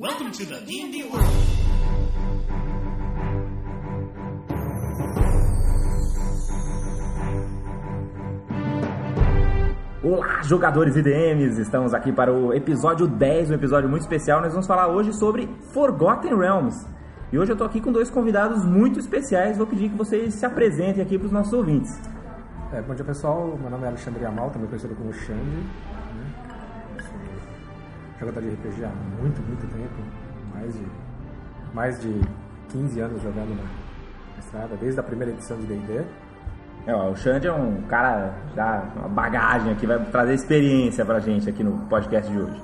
Welcome to the D&D world. Olá, jogadores e DMs! Estamos aqui para o episódio 10, um episódio muito especial. Nós vamos falar hoje sobre Forgotten Realms. E hoje eu tô aqui com dois convidados muito especiais. Vou pedir que vocês se apresentem aqui para os nossos ouvintes. É, bom dia pessoal, meu nome é Alexandre Yamal, também conhecido como Xande. Jogador de RPG há muito, muito tempo, mais de, mais de 15 anos jogando na na estrada, desde a primeira edição de D&D. É, ó, o Xande é um cara já uma bagagem aqui, vai trazer experiência pra gente aqui no podcast de hoje.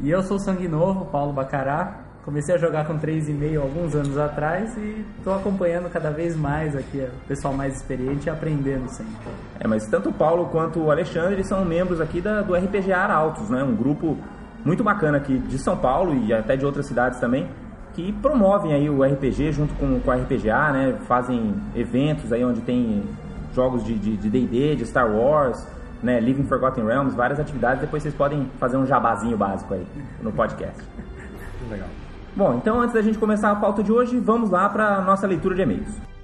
E eu sou o Sangue Novo, Paulo Bacará. Comecei a jogar com 3,5 alguns anos atrás e estou acompanhando cada vez mais aqui o pessoal mais experiente e aprendendo sempre. É, mas tanto o Paulo quanto o Alexandre são membros aqui da, do RPG Arautos, né? Um grupo muito bacana aqui de São Paulo e até de outras cidades também, que promovem aí o RPG junto com, com a RPGA, né? Fazem eventos aí onde tem jogos de D&D, de, D&D, de Star Wars, né? Living Forgotten Realms, várias atividades. Depois vocês podem fazer um jabazinho básico aí no podcast. Legal. Bom, então antes da gente começar a pauta de hoje, vamos lá para nossa leitura de e-mails.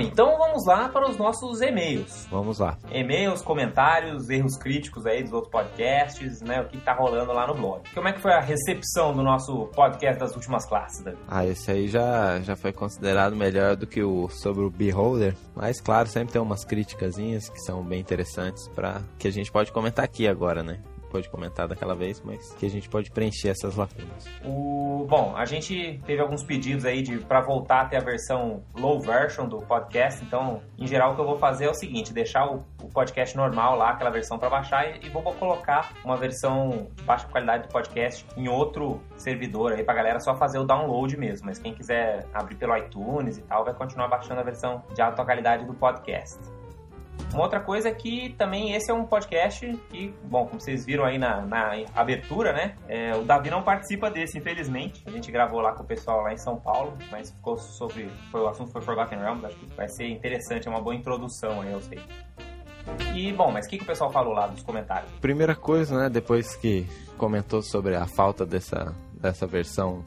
Então vamos lá para os nossos e-mails. Vamos lá. E-mails, comentários, erros críticos aí dos outros podcasts, né? O que tá rolando lá no blog. Como é que foi a recepção do nosso podcast das últimas classes, Davi? Ah, esse aí já, já foi considerado melhor do que o sobre o Beholder. Mas, claro, sempre tem umas criticazinhas que são bem interessantes para que a gente pode comentar aqui agora, né? Pode comentar daquela vez, mas que a gente pode preencher essas lacunas. O, bom, a gente teve alguns pedidos aí de para voltar até a versão low version do podcast, então, em geral, o que eu vou fazer é o seguinte, deixar o, o podcast normal lá, aquela versão para baixar e, e vou colocar uma versão de baixa qualidade do podcast em outro servidor aí pra galera só fazer o download mesmo, mas quem quiser abrir pelo iTunes e tal, vai continuar baixando a versão de alta qualidade do podcast. Uma outra coisa é que também esse é um podcast que, bom, como vocês viram aí na, na abertura, né? É, o Davi não participa desse, infelizmente. A gente gravou lá com o pessoal lá em São Paulo, mas ficou sobre. Foi, o assunto foi Forgotten Realms, acho que vai ser interessante, é uma boa introdução aí, eu sei. E, bom, mas o que, que o pessoal falou lá nos comentários? Primeira coisa, né? Depois que comentou sobre a falta dessa, dessa versão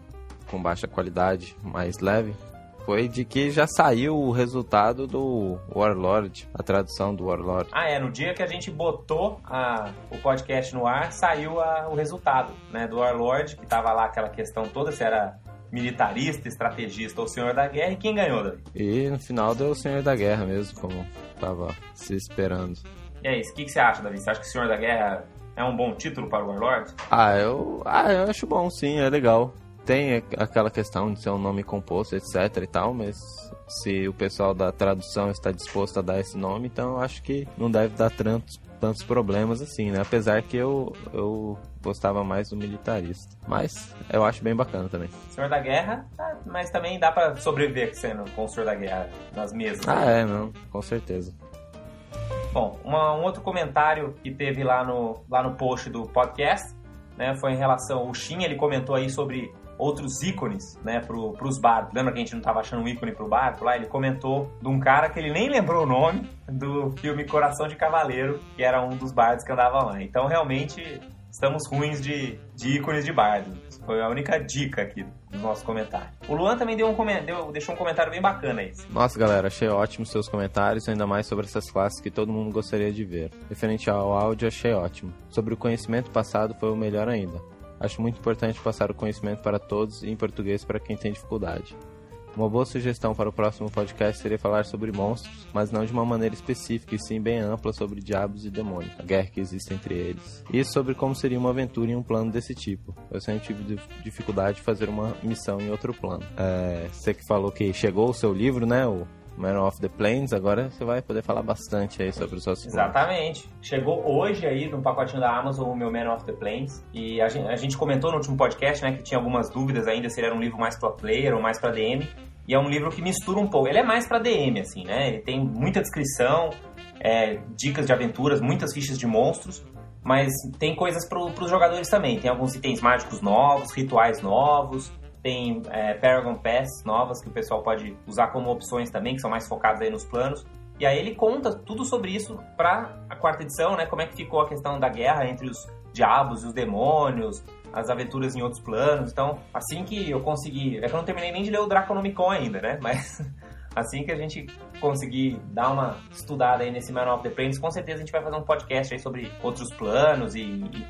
com baixa qualidade, mais leve, foi de que já saiu o resultado do Warlord, a tradução do Warlord. Ah, é, no dia que a gente botou a, o podcast no ar, saiu a- o resultado, né, do Warlord, que tava lá aquela questão toda, se era militarista, estrategista ou senhor da guerra, e quem ganhou, Davi? E no final deu o Senhor da Guerra mesmo, como tava se esperando. E é isso, o que, que você acha, Davi? Você acha que senhor da guerra é um bom título para o Warlord? Ah, eu, ah, eu acho bom, sim, é legal. Tem aquela questão de ser um nome composto, etc e tal, mas se o pessoal da tradução está disposto a dar esse nome, então eu acho que não deve dar tantos, tantos problemas assim, né? Apesar que eu, eu gostava mais do militarista. Mas eu acho bem bacana também. Senhor da guerra, tá, mas também dá para sobreviver sendo com o senhor da guerra nas mesas. Ah, é, não, com certeza. Bom, uma- um outro comentário que teve lá no, lá no post do podcast, né, foi em relação, o Shin, ele comentou aí sobre outros ícones, né, pro, pros barcos. Lembra que a gente não tava achando um ícone pro barco lá? Ele comentou de um cara que ele nem lembrou o nome do filme Coração de Cavaleiro, que era um dos bardos que andava lá. Então, realmente, estamos ruins de, de ícones de bardo. Foi a única dica aqui do nosso comentário. O Luan também deu um, deu- deixou um comentário bem bacana aí. Nossa, galera, achei ótimo seus comentários, ainda mais sobre essas classes que todo mundo gostaria de ver. Referente ao áudio, achei ótimo. Sobre o conhecimento passado, foi o melhor ainda. Acho muito importante passar o conhecimento para todos e em português para quem tem dificuldade. Uma boa sugestão para o próximo podcast seria falar sobre monstros, mas não de uma maneira específica e sim bem ampla sobre diabos e demônios, a guerra que existe entre eles. E sobre como seria uma aventura em um plano desse tipo. Eu sempre tive dif- dificuldade de fazer uma missão em outro plano. É, você que falou que chegou o seu livro, né? O Man of the Plains, agora você vai poder falar bastante aí sobre os seus planos. Exatamente. Chegou hoje aí no pacotinho da Amazon o meu Man of the Plains. E a gente, a gente comentou no último podcast, né, que tinha algumas dúvidas ainda se ele era um livro mais pra player ou mais pra DM. E é um livro que mistura um pouco. Ele é mais pra DM, assim, né? Ele tem muita descrição, é, dicas de aventuras, muitas fichas de monstros. Mas tem coisas pro, pros jogadores também. Tem alguns itens mágicos novos, rituais novos. Tem é, Paragon Pass novas que o pessoal pode usar como opções também, que são mais focadas aí nos planos. E aí ele conta tudo sobre isso para a quarta edição, né? Como é que ficou a questão da guerra entre os diabos e os demônios, as aventuras em outros planos. Então, assim que eu consegui. É que eu não terminei nem de ler o Draconomicon ainda, né? Mas assim que a gente conseguir dar uma estudada aí nesse Manual of the Planes, com certeza a gente vai fazer um podcast aí sobre outros planos e, e,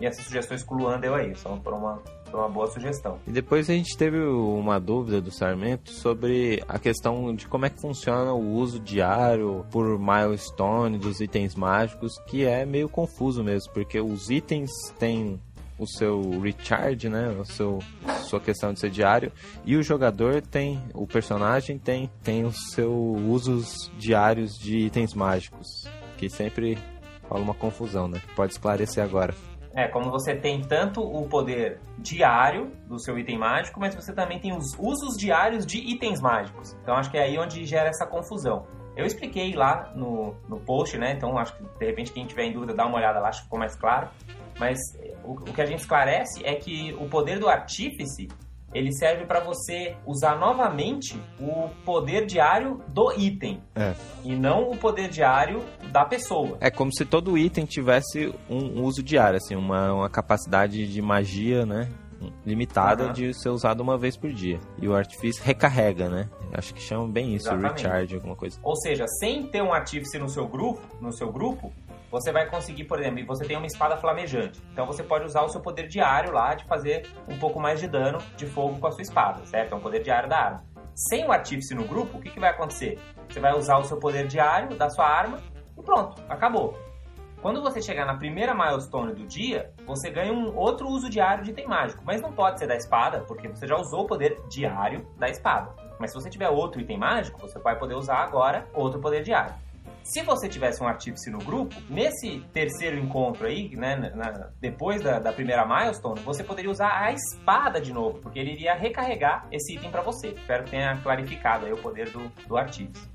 e essas sugestões que o Luan deu aí. São por uma, por uma boa sugestão. E depois a gente teve uma dúvida do Sarmento sobre a questão de como é que funciona o uso diário por milestone dos itens mágicos, que é meio confuso mesmo, porque os itens têm o seu recharge, né? O seu sua questão de ser diário e o jogador tem, o personagem tem tem os seus usos diários de itens mágicos, que sempre rola uma confusão, né? Pode esclarecer agora. É, como você tem tanto o poder diário do seu item mágico, mas você também tem os usos diários de itens mágicos. Então acho que é aí onde gera essa confusão. Eu expliquei lá no, no post, né? Então acho que de repente quem tiver em dúvida dá uma olhada lá, acho que ficou mais claro. Mas o, o que a gente esclarece é que o poder do artífice ele serve para você usar novamente o poder diário do item. É. E não o poder diário da pessoa. É como se todo item tivesse um uso diário, assim, uma, uma capacidade de magia, né? Limitada Aham. de ser usada uma vez por dia. E o artifício recarrega, né? Acho que chama bem isso, Exatamente. recharge, alguma coisa. Ou seja, sem ter um artífice no seu grupo, no seu grupo, você vai conseguir, por exemplo, você tem uma espada flamejante. Então você pode usar o seu poder diário lá de fazer um pouco mais de dano de fogo com a sua espada, certo? É um poder diário da arma. Sem o artífice no grupo, o que, que vai acontecer? Você vai usar o seu poder diário da sua arma e pronto, acabou. Quando você chegar na primeira milestone do dia, você ganha um outro uso diário de item mágico, mas não pode ser da espada, porque você já usou o poder diário da espada. Mas se você tiver outro item mágico, você vai poder usar agora outro poder diário. Se você tivesse um artífice no grupo, nesse terceiro encontro aí, né, na- depois da, da primeira milestone, você poderia usar a espada de novo, porque ele iria recarregar esse item pra você. Espero que tenha clarificado aí o poder do, do artífice.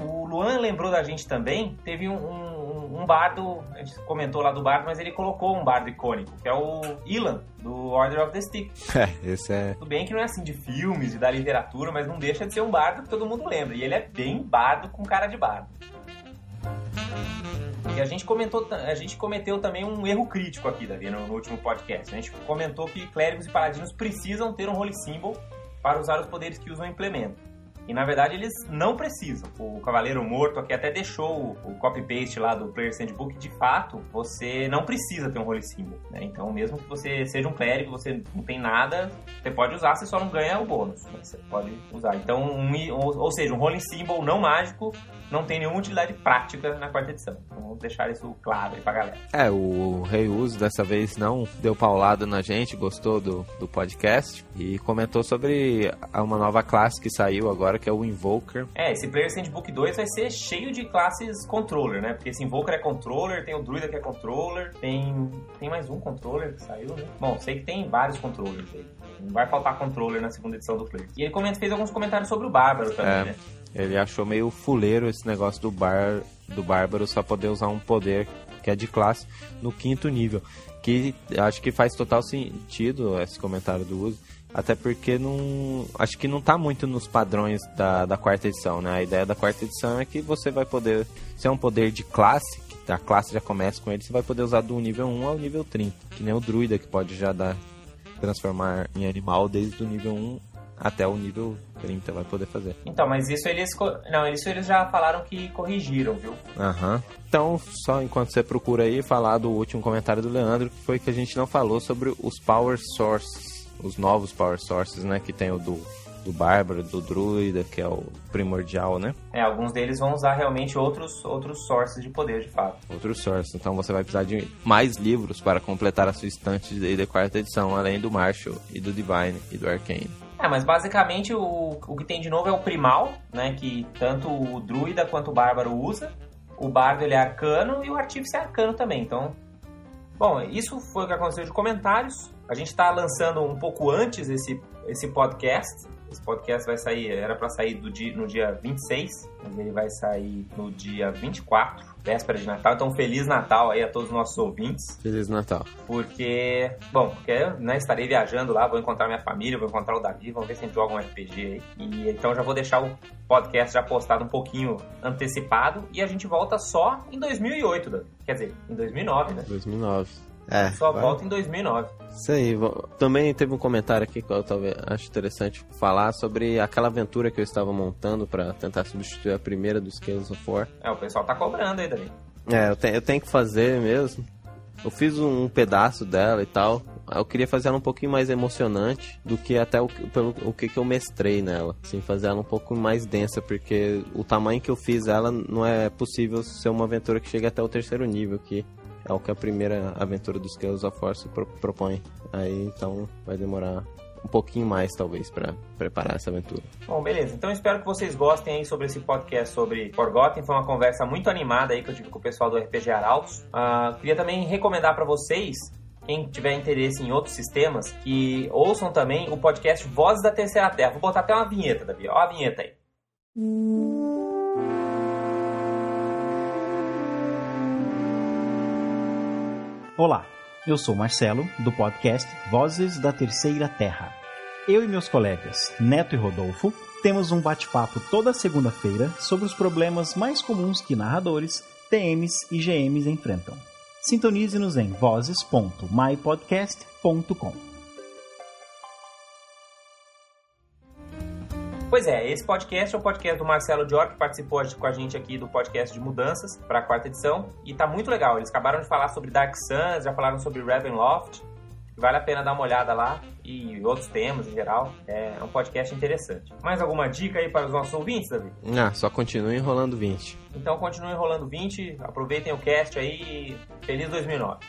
O Luan lembrou da gente também, teve um, um, um bardo, a gente comentou lá do bardo, mas ele colocou um bardo icônico, que é o Ilan, do Order of the Stick. É, esse é. Tudo bem que não é assim de filmes e da literatura, mas não deixa de ser um bardo que todo mundo lembra. E ele é bem bardo com cara de bardo. E a gente comentou, a gente cometeu também um erro crítico aqui, Davi, no, no último podcast. A gente comentou que clérigos e paladinos precisam ter um holy symbol para usar os poderes que usam o implemento. E na verdade eles não precisam. O Cavaleiro Morto aqui até deixou o, copy-paste lá do Player Handbook. De fato, você não precisa ter um Holy Symbol. Né? Então, mesmo que você seja um clérigo, você não tem nada, você pode usar, você só não ganha o bônus. Mas você pode usar. Então, um, ou, ou seja, um Holy Symbol não mágico não tem nenhuma utilidade prática na quarta edição. Então, vamos deixar isso claro aí pra galera. É, o Rei Uso dessa vez não deu paulada na gente, gostou do, do podcast e comentou sobre uma nova classe que saiu agora, que é o Invoker. É, esse Player Handbook 2 vai ser cheio de classes controller, né? Porque esse Invoker é controller, tem o Druida que é controller, tem tem mais um controller que saiu, né? Bom, sei que tem vários controllers aí. Não vai faltar controller na segunda edição do Player. E ele comenta, fez alguns comentários sobre o Bárbaro também, É. né? Ele achou meio fuleiro esse negócio do bar do bárbaro só poder usar um poder que é de classe no quinto nível. Que acho que faz total sentido esse comentário do uso. Até porque não. Acho que não tá muito nos padrões da, da quarta edição, né? A ideia da quarta edição é que você vai poder. Se é um poder de classe, que a classe já começa com ele, você vai poder usar do nível 1 ao nível 30. Que nem o druida que pode já dar. transformar em animal desde o nível 1 até o nível 30 vai poder fazer. Então, mas isso eles... Não, isso eles já falaram que corrigiram, viu? Aham. Então, só enquanto você procura aí, falar do último comentário do Leandro, que foi que a gente não falou sobre os Power Sources, os novos Power Sources, né? Que tem o do, do Bárbaro, do Druida, que é o primordial, né? É, alguns deles vão usar realmente outros, outros sources de poder, de fato. Outros Sources. Então você vai precisar de mais livros para completar a sua estante de de quarta edição, além do Marshall e do Divine e do Arcane. É, mas basicamente o, o que tem de novo é o primal, né? Que tanto o druida quanto o bárbaro usa. O bardo ele é arcano e o artífice é arcano também. Então, bom, isso foi o que aconteceu de comentários. A gente está lançando um pouco antes esse, esse podcast. Esse podcast vai sair, era para sair do dia, no dia 26, mas ele vai sair no dia 24, véspera de Natal. Então, Feliz Natal aí a todos os nossos ouvintes. Feliz Natal. Porque, bom, porque né, estarei viajando lá, vou encontrar minha família, vou encontrar o Davi, vamos ver se a gente joga um RPG aí. E então já vou deixar o podcast já postado um pouquinho antecipado e a gente volta só em 2008, Davi. Quer dizer, em 2009, né? 2009. É. Só vai- volta em 2009. Isso aí. Também teve um comentário aqui que eu talvez acho interessante falar sobre aquela aventura que eu estava montando para tentar substituir a primeira do Scales of War. É, o pessoal tá cobrando aí, Davi. É, eu, te- eu tenho que fazer mesmo. Eu fiz um pedaço dela e tal. Eu queria fazer ela um pouquinho mais emocionante do que até o, que- pelo, o que, que eu mestrei nela. Assim, fazer ela um pouco mais densa, porque o tamanho que eu fiz ela não é possível ser uma aventura que chegue até o terceiro nível, que é o que a primeira aventura dos Scales of se pro- propõe. Aí então vai demorar um pouquinho mais, talvez, para preparar essa aventura. Bom, beleza. Então espero que vocês gostem aí sobre esse podcast sobre Forgotten. Foi uma conversa muito animada aí que eu tive com o pessoal do RPG Arautos. Ah, queria também recomendar para vocês, quem tiver interesse em outros sistemas, que ouçam também o podcast Vozes da Terceira Terra. Vou botar até uma vinheta, Davi. Ó a vinheta aí. Olá, eu sou Marcelo, do podcast Vozes da Terceira Terra. Eu e meus colegas, Neto e Rodolfo, temos um bate-papo toda segunda-feira sobre os problemas mais comuns que narradores, TMs e GMs enfrentam. Sintonize-nos em vozes.mypodcast.com. Pois é, esse podcast é o podcast do Marcelo Dior, que participou com a gente aqui do podcast de mudanças para a quarta edição. E tá muito legal. Eles acabaram de falar sobre Dark Suns, já falaram sobre Ravenloft. Vale a pena dar uma olhada lá e outros temas em geral. É um podcast interessante. Mais alguma dica aí para os nossos ouvintes, Davi? Ah, só continue enrolando 20. Então continuem rolando 20, aproveitem o cast aí feliz 2009.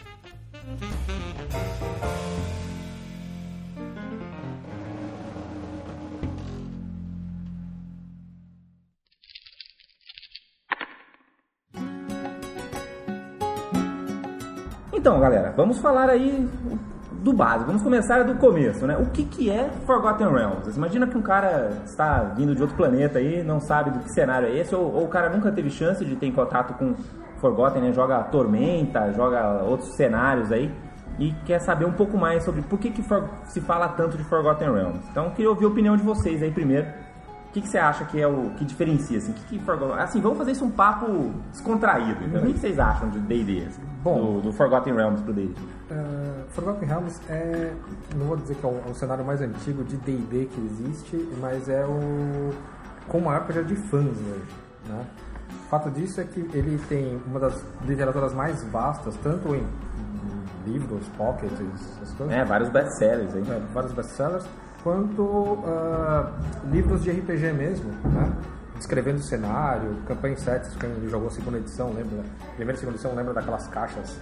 Então, galera, vamos falar aí do básico. Vamos começar do começo, né? O que, que é Forgotten Realms? Imagina que um cara está vindo de outro planeta aí, não sabe do que cenário é esse, ou, ou o cara nunca teve chance de ter contato com Forgotten, né? Joga Tormenta, joga outros cenários aí e quer saber um pouco mais sobre por que, que se fala tanto de Forgotten Realms. Então, queria ouvir a opinião de vocês aí primeiro. O que, que você acha que é o que diferencia? Assim, que que Forgotten- assim, vamos fazer isso um papo descontraído. Então. O que, vocês acham de D&D? assim, Bom. do, do Forgotten Realms pro D&D. Uh, Forgotten Realms é, não vou dizer que é o, é o cenário mais antigo de D&D que existe, mas é o com maior quantidade de fãs hoje, né? O fato disso é que ele tem uma das literaturas mais vastas, tanto em, livros, pockets, essas coisas, É, vários best-sellers aí. né, vários best-sellers, quanto ah, livros de RPG mesmo, né? Descrevendo o cenário, campanha sets, quem jogou a segunda edição, lembra? Primeira e segunda edição lembra daquelas caixas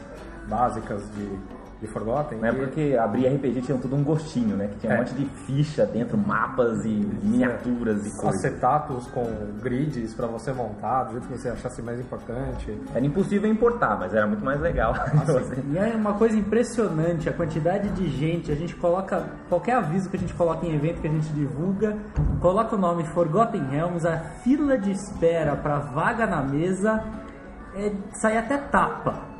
básicas de, de Forgotten? Não é E- porque abrir RPG tinha tudo um gostinho, né? Que tinha um É. monte de ficha dentro, mapas e miniaturas e coisas. acetatos com grids pra você montar do jeito que você achasse mais importante. Era impossível importar, mas era muito mais legal. Você- E é uma coisa impressionante a quantidade de gente. A gente coloca qualquer aviso que a gente coloca em evento que a gente divulga, coloca o nome Forgotten Realms, a fila de espera para vaga na mesa é, sai até tapa.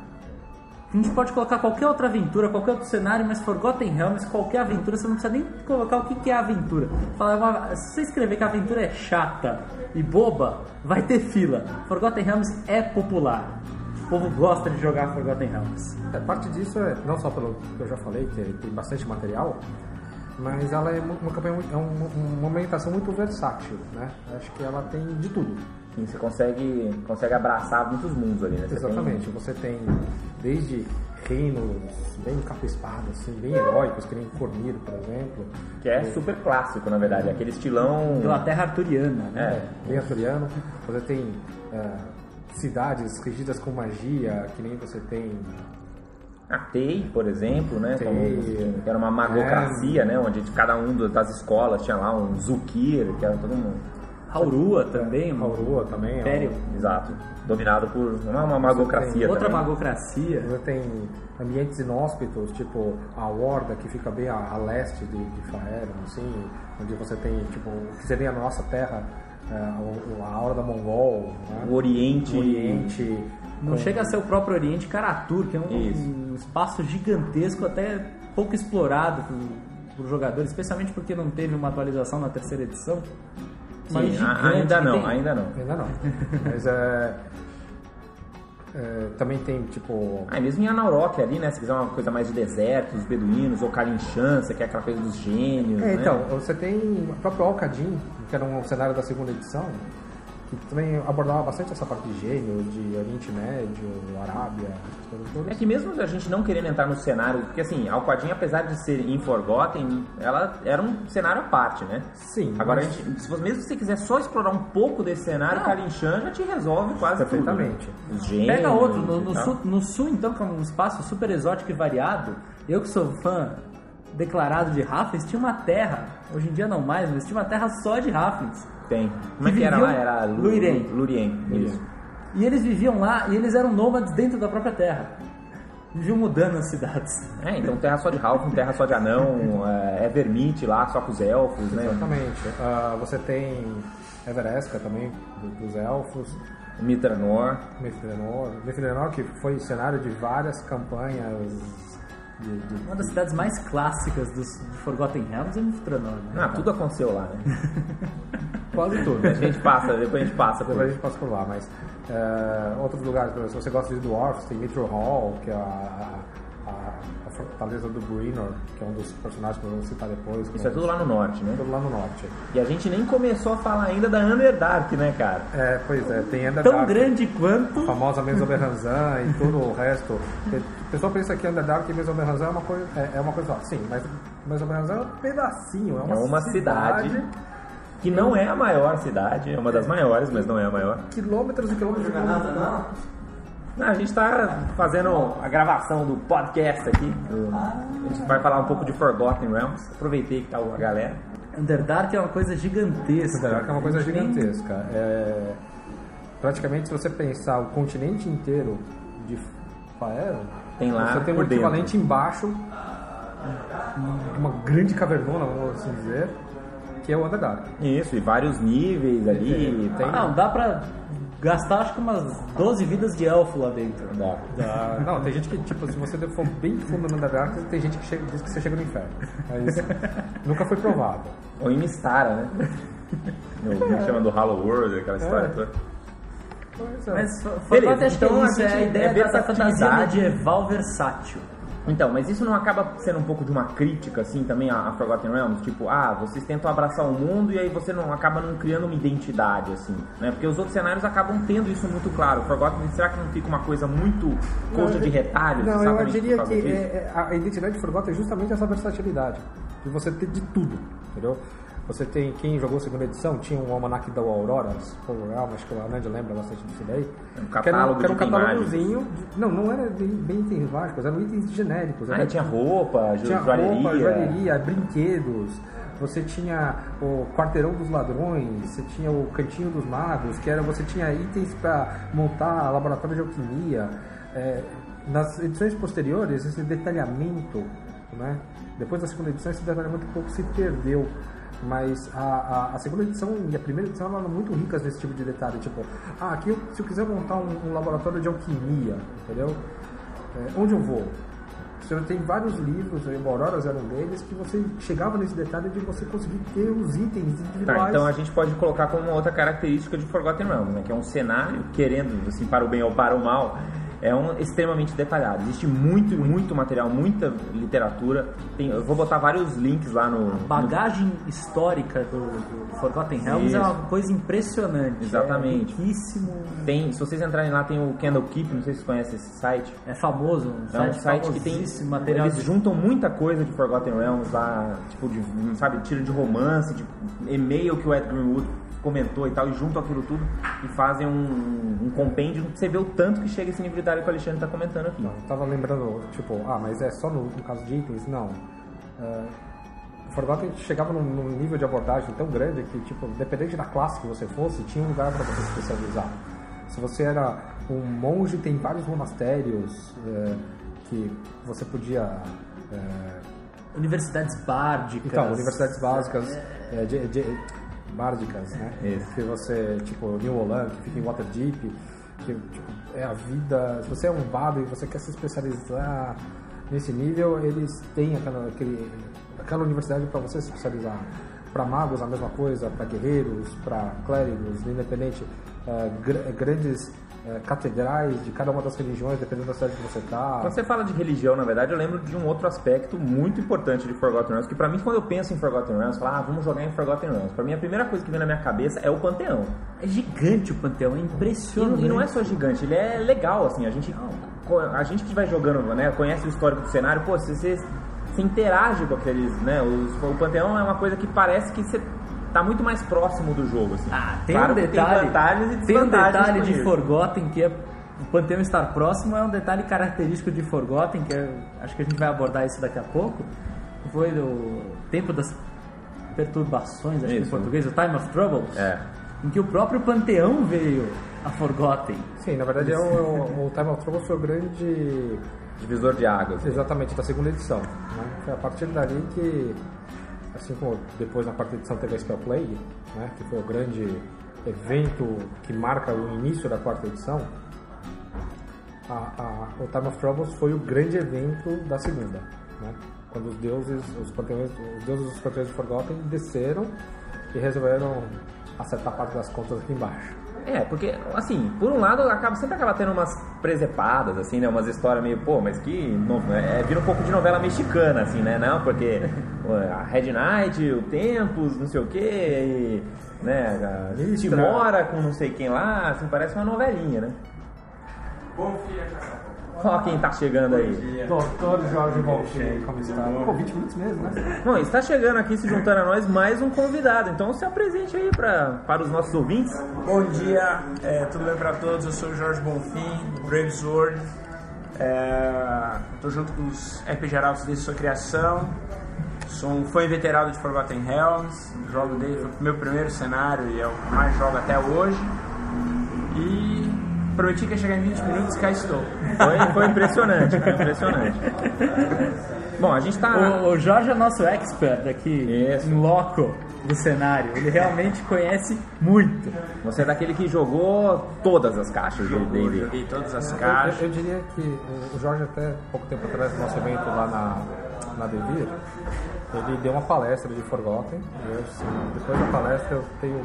A gente pode colocar qualquer outra aventura, qualquer outro cenário, mas Forgotten Realms, qualquer aventura, você não precisa nem colocar o que é aventura. Fala, é uma- se você escrever que a aventura é chata e boba, vai ter fila. Forgotten Realms é popular. O povo gosta de jogar Forgotten Realms. É, parte disso é não só pelo que eu já falei, que tem bastante material, mas ela é uma campanha é um- uma ambientação muito versátil, né? Acho que ela tem de tudo. Sim, você consegue, consegue abraçar muitos mundos ali, né? Você Exatamente. Você tem desde reinos bem capa-espada, assim, bem heróicos, que nem Cormir, por exemplo. Tem, que é super clássico, na verdade. Aquele estilão... Inglaterra arturiana, né? É, bem arturiano. Você tem é, cidades regidas com magia, que nem você tem. a TEI, por exemplo, né? TEI. Como- que era uma magocracia, né? Onde cada um das escolas tinha lá um Zukir, que era todo mundo... Haurua também, um Haurua também. é um- império. Exato. Dominado por uma, uma magocracia Outra também. magocracia. Você tem ambientes inóspitos, tipo a Horda, que fica bem a, a leste de, de Faerun, assim, onde você tem, tipo, o que seria a nossa terra, é, o- a Horda Mongol, né? O Oriente. o Oriente. Não com- chega a ser o próprio Oriente Karatur, que é um, um espaço gigantesco, até pouco explorado por, por jogadores, especialmente porque não teve uma atualização na terceira edição. Sim, Mas ainda não, tem- ainda não. Ainda não. Mas é, é, Também tem, tipo. Ah, mesmo em Anaurok ali, né? Se quiser uma coisa mais de deserto, os beduínos, ou Kalinchança, que é aquela coisa dos gênios, É, né? então, você tem o próprio Alcadim, que era um cenário da segunda edição, também abordava bastante essa parte de gênios, de Oriente Médio, Arábia, essas coisas todas. É que mesmo a gente não querendo entrar no cenário, porque assim, Alquadinha, apesar de ser in Forgotten, ela era um cenário à parte, né? Sim. Agora, a mas- gente, se você, mesmo se você quiser só explorar um pouco desse cenário, Não. Kalinchan já te resolve quase Perfeitamente. tudo. né? Os gênios. Pega outro, no, no sul, no sul, então, que é um espaço super exótico e variado, eu que sou fã declarado de Raffens, tinha uma terra, hoje em dia não mais, mas tinha uma terra só de Raffens. Tem. Como é Que que era viviam lá? Era Lu- Lurien. Lurien. Isso. E eles viviam lá e eles eram nômades dentro da própria terra. Viviam mudando as cidades. É, então terra só de Halfling, terra só de anão, é, é vermite lá, só com os elfos, né? Exatamente. Ah, você tem Everesca também, do- dos elfos, Mitranor. Mithranor. Mithranor, que foi cenário de várias campanhas de, de- Uma das cidades mais clássicas dos, de Forgotten Realms é Mithranor, né? Ah, tudo aconteceu lá, né? quase tudo. A gente passa, depois a gente passa por Depois a gente passa por lá, mas é, outros lugares, se você gosta de Dwarfs, tem Mithril Hall, que é a- a fortaleza do Brynor, que é um dos personagens que eu vou citar depois. Isso é tudo lá no norte, né? tudo lá no norte. E a gente nem começou a falar ainda da Underdark, né, cara? É, pois é, tem Underdark, Tão grande quanto. a famosa Mesoberranzan e tudo o resto. O pessoal pensa que Underdark e Mesoberranzan é uma coisa, é, é uma coisa. Sim, mas Mesoberranzan é um pedacinho, é uma, É uma cidade que não é a maior cidade, é uma das maiores, mas não é a maior. Quilômetros e quilômetros de quilômetros. Não, a gente está fazendo a gravação do podcast aqui. A gente vai falar um pouco de Forgotten Realms. Aproveitei que tá a galera. Underdark é uma coisa gigantesca. Underdark é uma coisa gigantesca. É, praticamente, se você pensar o continente inteiro de Faerun, Tem lá você tem um por dentro. equivalente embaixo, uma grande cavernona, vamos assim dizer, que é o Underdark. Isso, e vários níveis ali. Tem- Não, dá pra gastar acho que umas 12 vidas de elfo lá dentro. Dá. Ah, não, tem gente que, tipo, se você for bem fundo no Underdark, tem gente que chega, diz que você chega no inferno. Mas nunca foi provado. Ou em Mistara, né? Como é chama do Hollow World, aquela história É. toda. Pois é. Mas Beleza, então é a é a gente- ideia é da, fantasia medieval versátil. Então, mas isso não acaba sendo um pouco de uma crítica, assim, também a, a Forgotten Realms? Tipo, ah, vocês tentam abraçar o mundo e aí você não acaba não criando uma identidade, assim, né? Porque os outros cenários acabam tendo isso muito claro. Forgotten, será que não fica uma coisa muito coxa de retalhos? Não, eu diria que é- é- a identidade de Forgotten é justamente essa versatilidade. De você ter de tudo, entendeu? Você tem, quem jogou a segunda edição, tinha um almanac da Aurora, acho que o Anand lembra bastante disso daí. Um que era catálogo que era um catálogozinho. de- não, não era bem, bem itens mágicos, eram itens genéricos. Ah, era tinha roupa, tinha joalheria. roupa, joalheria, brinquedos. Você tinha o quarteirão dos ladrões, você tinha o cantinho dos magos, que era você tinha itens para montar laboratório de alquimia. É, nas edições posteriores, esse detalhamento, né? Depois da segunda edição, esse detalhamento um pouco se perdeu. Mas a, a, a segunda edição e a primeira edição eram muito ricas nesse tipo de detalhe. Tipo, ah, aqui eu, se eu quiser montar um, um laboratório de alquimia, entendeu? É, onde eu vou? Você tem vários livros, o Auroras era um deles, que você chegava nesse detalhe de você conseguir ter os itens individuais. Tá, então a gente pode colocar como uma outra característica de Forgotten Realms, né? Que é um cenário, querendo, assim, para o bem ou para o mal, é um extremamente detalhado. Existe muito, muito material, muita literatura. Tem, eu vou botar vários links lá no... no Bagagem histórica do, do Forgotten Realms Isso. é uma coisa impressionante. Exatamente. É riquíssimo. Tem, se vocês entrarem lá, tem o Candlekeep, não sei se vocês conhecem esse site. É famoso. Um É um site, site que tem. famosíssimo, material Eles de juntam muita coisa de Forgotten Realms lá, tipo, de, sabe, tira de romance, de e-mail que o Ed Greenwood comentou e tal, e juntam aquilo tudo e fazem um, um compêndio. Você vê o tanto que chega esse nível de detalhe que o Alexandre tá comentando aqui. Eu tava lembrando, tipo, ah, mas é só no, no caso de itens? Não. É, Forgotten chegava num, num nível de abordagem tão grande que, tipo, independente da classe que você fosse, tinha um lugar para você se especializar. Se você era um monge, tem vários monastérios é, que você podia. é, Universidades bárdicas. então, universidades básicas, é, de, de- bárdicas, né? Isso. Que você, tipo, New Holland, que fica em Waterdeep, que tipo, é a vida. Se você é um bardo e você quer se especializar nesse nível, eles têm aquela, aquele, aquela universidade para você se especializar. Para magos, a mesma coisa, para guerreiros, para clérigos, independente, é, gr- grandes é, catedrais de cada uma das religiões, dependendo da cidade que você tá. Quando você fala de religião, na verdade, eu lembro de um outro aspecto muito importante de Forgotten Realms, que pra mim, quando eu penso em Forgotten Realms, eu falo, ah, vamos jogar em Forgotten Realms. Pra mim, a primeira coisa que vem na minha cabeça é o Panteão. É gigante o Panteão, é impressionante. e não é só gigante, ele é legal, assim, a gente, a gente que vai jogando, né, conhece o histórico do cenário, pô, você, você, você interage com aqueles, né, os- o Panteão é uma coisa que parece que você tá muito mais próximo do jogo, assim. Ah, tem Claro um detalhe. tem vantagens e tem um detalhe de isso. Forgotten que é o Panteão estar próximo é um detalhe característico de Forgotten que é- acho que a gente vai abordar isso daqui a pouco. Foi o tempo das perturbações, acho que em Isso. português, o Time of Troubles, É. em que o próprio Panteão veio a Forgotten. Sim, na verdade é o, o, o Time of Trouble foi o grande Divisor de águas. Exatamente, da segunda edição. Né? Foi a partir dali que, assim como depois na quarta edição teve a Spell Plague, né? que foi o grande evento que marca o início da quarta edição, a, a- o Time of Troubles foi o grande evento da segunda. Né? Quando os deuses, os, os deuses dos panteões de Forgotten desceram e resolveram acertar parte das contas aqui embaixo. É, porque, assim, por um lado, acaba, sempre acaba tendo umas presepadas, assim, né? Umas histórias meio, pô, mas que. No, é, vira um pouco de novela mexicana, assim, né? Não, porque a Red Knight, o Tempos, não sei o quê, e, né? A. Timora com não sei quem lá, assim, parece uma novelinha, né? Bom dia, Ó quem tá chegando aí. Doutor Jorge Voltaire, como está? Pô, 20 minutos mesmo, né? Bom, está chegando aqui se juntando a nós mais um convidado, então se apresente aí pra, para os nossos ouvintes. Bom dia, é, tudo bem pra todos? Eu sou o Jorge Bonfim, do Brave Sword. É, tô junto com os RPG Arautos desde sua criação. Sou um fã inveterado de Forgotten Realms. Jogo desde o meu primeiro cenário e é o que mais jogo até hoje. E prometi que ia chegar em 20 minutos, cá estou. Foi, foi impressionante, foi impressionante. Bom, a gente tá. O, o Jorge é nosso expert aqui Isso. em loco do cenário. Ele realmente conhece muito. Você é daquele que jogou todas as caixas Eu D&D. joguei todas as Eu, caixas. eu diria que o Jorge até pouco tempo atrás no nosso evento lá na, na Devir, ele deu uma palestra de Forgotten e eu, assim, depois da palestra eu tenho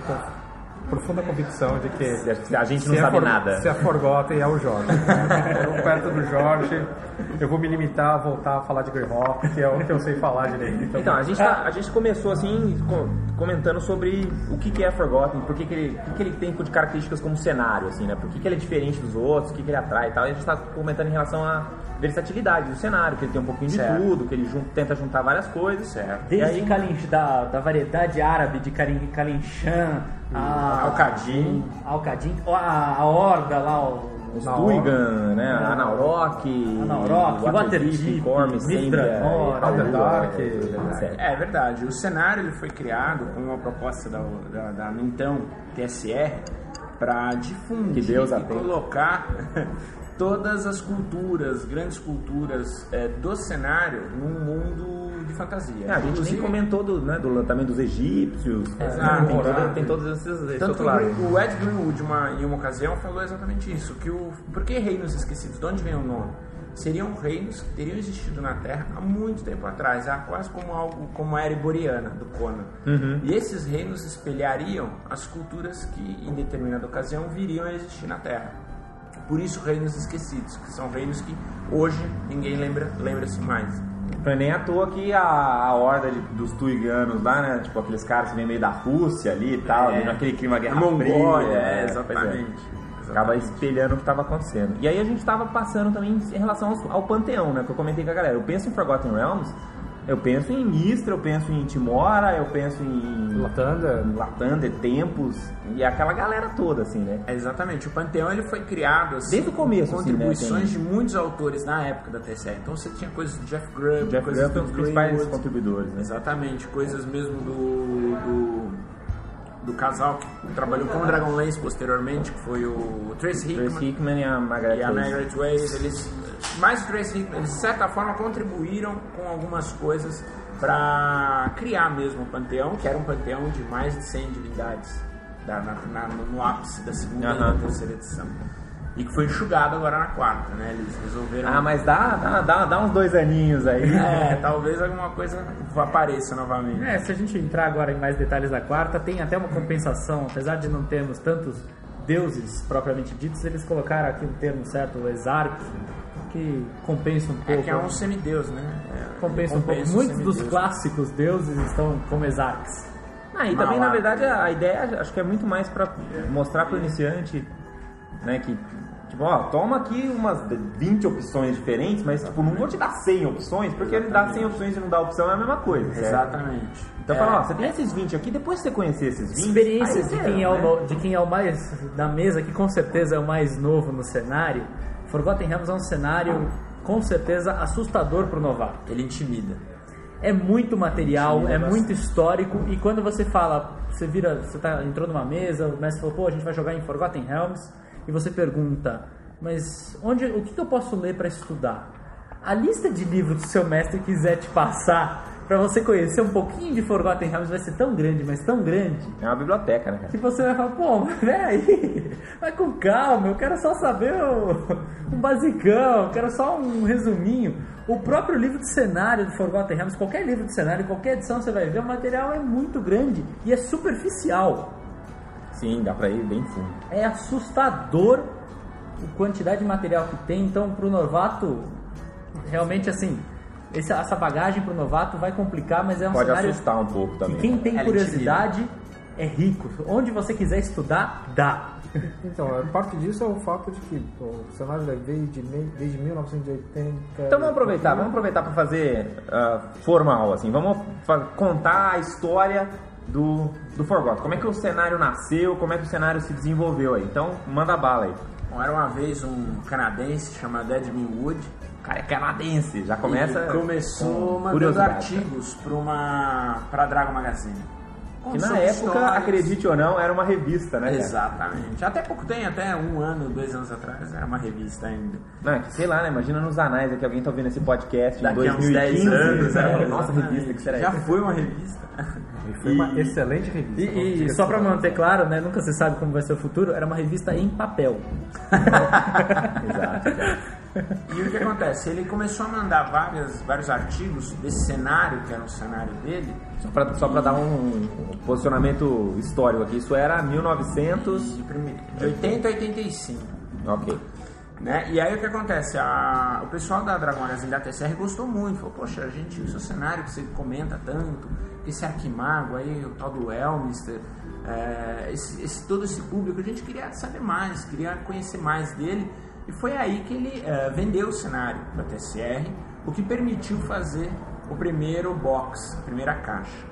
profunda convicção de que A gente não sabe For- nada. Se é Forgotten é o Jorge. eu perto do Jorge, eu vou me limitar a voltar a falar de Greyhawk, que é o que eu sei falar direito. Então, a gente, tá- a gente começou assim, co- comentando sobre o que, que é Forgotten, por que, que, ele, o que, que ele tem de características como cenário, assim, né? Por que, que ele é diferente dos outros, o que, que ele atrai e tal. E a gente tá comentando em relação à versatilidade do cenário, que ele tem um pouquinho Certo. de tudo, que ele jun- tenta juntar várias coisas. Certo. E Desde aí, Kalin, da, da variedade árabe de Kalinchan, a Alcadim. Alcadim, a, a Horda lá, o, os Tuigan, né? A Naurok, Naurok, Waterdeep, Mithranor, Underdark, etc. É verdade, o cenário ele foi criado com uma proposta da, da, da então TSR para difundir e colocar todas as culturas, grandes culturas é, do cenário num mundo de fantasia. É, a gente nem Inclusive, comentou do, né, do, também dos egípcios. Exato. tem, todo- tem todos esses, esse Tanto o o Ed Greenwood, uma, em uma ocasião, falou exatamente isso: que o, por que reinos esquecidos? De onde vem o nome? Seriam reinos que teriam existido na Terra há muito tempo atrás, quase como algo como a era iboriana do Conan. E esses reinos espelhariam as culturas que, em determinada ocasião, viriam a existir na Terra. Por isso, reinos esquecidos, que são reinos que hoje ninguém lembra, lembra-se mais. Não é nem à toa que a, a horda de- dos tuiganos lá, né? Tipo aqueles caras que vem meio da Rússia ali e tal, É. naquele clima guerra Mongólia, fria, é, pois exatamente. Acaba espelhando o que estava acontecendo. E aí a gente estava passando também em relação aos- ao, panteão, né? Que eu comentei com a galera. Eu penso em Forgotten Realms, Eu penso em Mistra, eu penso em Timora, eu penso em Latanda. Latanda, Tempos e aquela galera toda, assim, né? É, exatamente. O Panteão ele foi criado assim, Desde o começo, com assim, né, contribuições tem- de muitos autores na época da TCE. Então você tinha coisas do Jeff Grubb, Jeff coisas Grubb é do dos principais Greenwood, contribuidores, né? Exatamente, coisas mesmo do, do, do casal que trabalhou com o Dragonlance posteriormente, que foi o Trace Hickman, Trace Hickman e a Margaret e a. Margaret Weiss. Eles, mais o Trace Hickman, de certa forma contribuíram com algumas coisas para criar mesmo o Panteão, que era um panteão de mais de 100 divindades da- na- na- no ápice da segunda e Aham. da terceira edição. E que foi enxugado agora na quarta, né? Eles resolveram. Ah, mas dá, dá, dá, dá uns dois aninhos aí. É, talvez alguma coisa apareça novamente. É, se a gente entrar agora em mais detalhes da quarta, tem até uma compensação, apesar de não termos tantos deuses propriamente ditos, eles colocaram aqui um termo certo, o exarque, que compensa um É pouco. que é um semideus, né? É, compensa um pouco. o Muitos dos clássicos deuses estão como exarques. Ah, e também, na verdade, a ideia acho que é muito mais pra mostrar pro iniciante, né, que, tipo, ó, toma aqui umas 20 opções diferentes, mas, tipo, não vou te dar 100 opções, porque ele dá 100 opções e não dá opção é a mesma coisa, certo? Exatamente. Então, É, fala, ó, você tem esses 20 aqui, depois que você conhecer esses 20... Experiências de você, quem, é o, né? de quem é o mais da mesa, que com certeza é o mais novo no cenário. Forgotten Realms é um cenário com certeza assustador para o novato. Ele intimida. É muito material, Intimida é bastante. muito histórico e quando você fala, você vira, você tá, entrou numa mesa, o mestre falou, pô, a gente vai jogar em Forgotten Realms e você pergunta, mas onde, o que, que eu posso ler para estudar? A lista de livros que seu mestre quiser te passar para você conhecer um pouquinho de Forgotten Realms vai ser tão grande, mas tão grande É uma biblioteca, né, cara? que você vai falar, pô, peraí, vai com calma, eu quero só saber o, um basicão, eu quero só um resuminho. O próprio livro de cenário do Forgotten Realms, qualquer livro de cenário, qualquer edição você vai ver, o material é muito grande e é superficial. Sim, dá pra ir bem fundo. É assustador a quantidade de material que tem, então pro novato, realmente assim, esse- essa bagagem pro novato vai complicar, mas é um Pode cenário assustar um pouco que também. quem tem Ela curiosidade é rico. Onde você quiser estudar, dá. Então, parte disso é o fato de que pô, o cenário veio de, me- desde 1980. Então vamos aproveitar, vamos aproveitar para fazer ah, formal, assim, vamos contar a história do, do Forgotten. Como é que o cenário nasceu, como é que o cenário se desenvolveu aí. Então, manda bala aí. Bom, era uma vez um canadense chamado Edwin Wood. Cara é canadense, já começa. Ele começou com mandando artigos para uma para Dragon Magazine. Que na época, histórias. acredite ou não, era uma revista, né? cara? Exatamente. Até pouco tempo, até um ano, dois anos atrás, era uma revista ainda. Não, é que sei lá, né? Imagina nos anais aqui, alguém tá ouvindo esse podcast em Daqui a uns 2015. 10 anos, né? é, Nossa, revista que será Já isso? foi uma revista. Foi uma excelente revista. E, e só assim. pra manter claro, né, nunca se sabe como vai ser o futuro, era uma revista em papel. Exato, exato. E o que acontece? Ele começou a mandar várias, vários artigos desse cenário, que era o cenário dele, Só pra, só pra dar um, um posicionamento histórico aqui, isso era 1900. de, prime- de 80 a 85. Ok. Né? E aí o que acontece? A- o pessoal da Dragon Magazine da TCR gostou muito, falou, poxa, a gente, o seu cenário que você comenta tanto, esse Arquimago aí, o tal do Elmister, é, esse, esse- todo esse público, a gente queria saber mais, queria conhecer mais dele. E foi aí que ele é, vendeu o cenário para a TCR, o que permitiu fazer o primeiro box, a primeira caixa.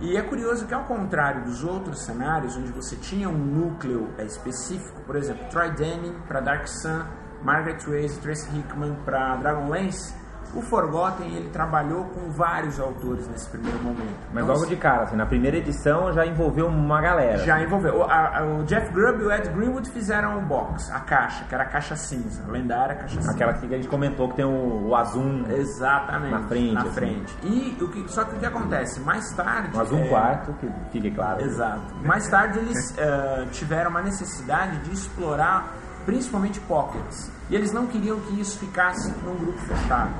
E é curioso que, ao contrário dos outros cenários, onde você tinha um núcleo é, específico, por exemplo, Troy Denning para Dark Sun, Margaret Weiss e Tracy Hickman para Dragonlance, o Forgotten ele trabalhou com vários autores nesse primeiro momento. Mas Então, logo de cara, assim, na primeira edição já envolveu uma galera. já envolveu. O, a- o Jeff Grubb e o Ed Greenwood fizeram o box, a caixa, que era a caixa cinza, a lendária caixa cinza. Aquela que a gente comentou que tem o, o Azul. Exatamente. Na frente, Na assim. frente. E o que, só que o que acontece? Mais tarde. O Azul é, quarto, que fique claro. Exato. Mais tarde eles eh, tiveram uma necessidade de explorar principalmente pockets. E eles não queriam que isso ficasse num grupo fechado.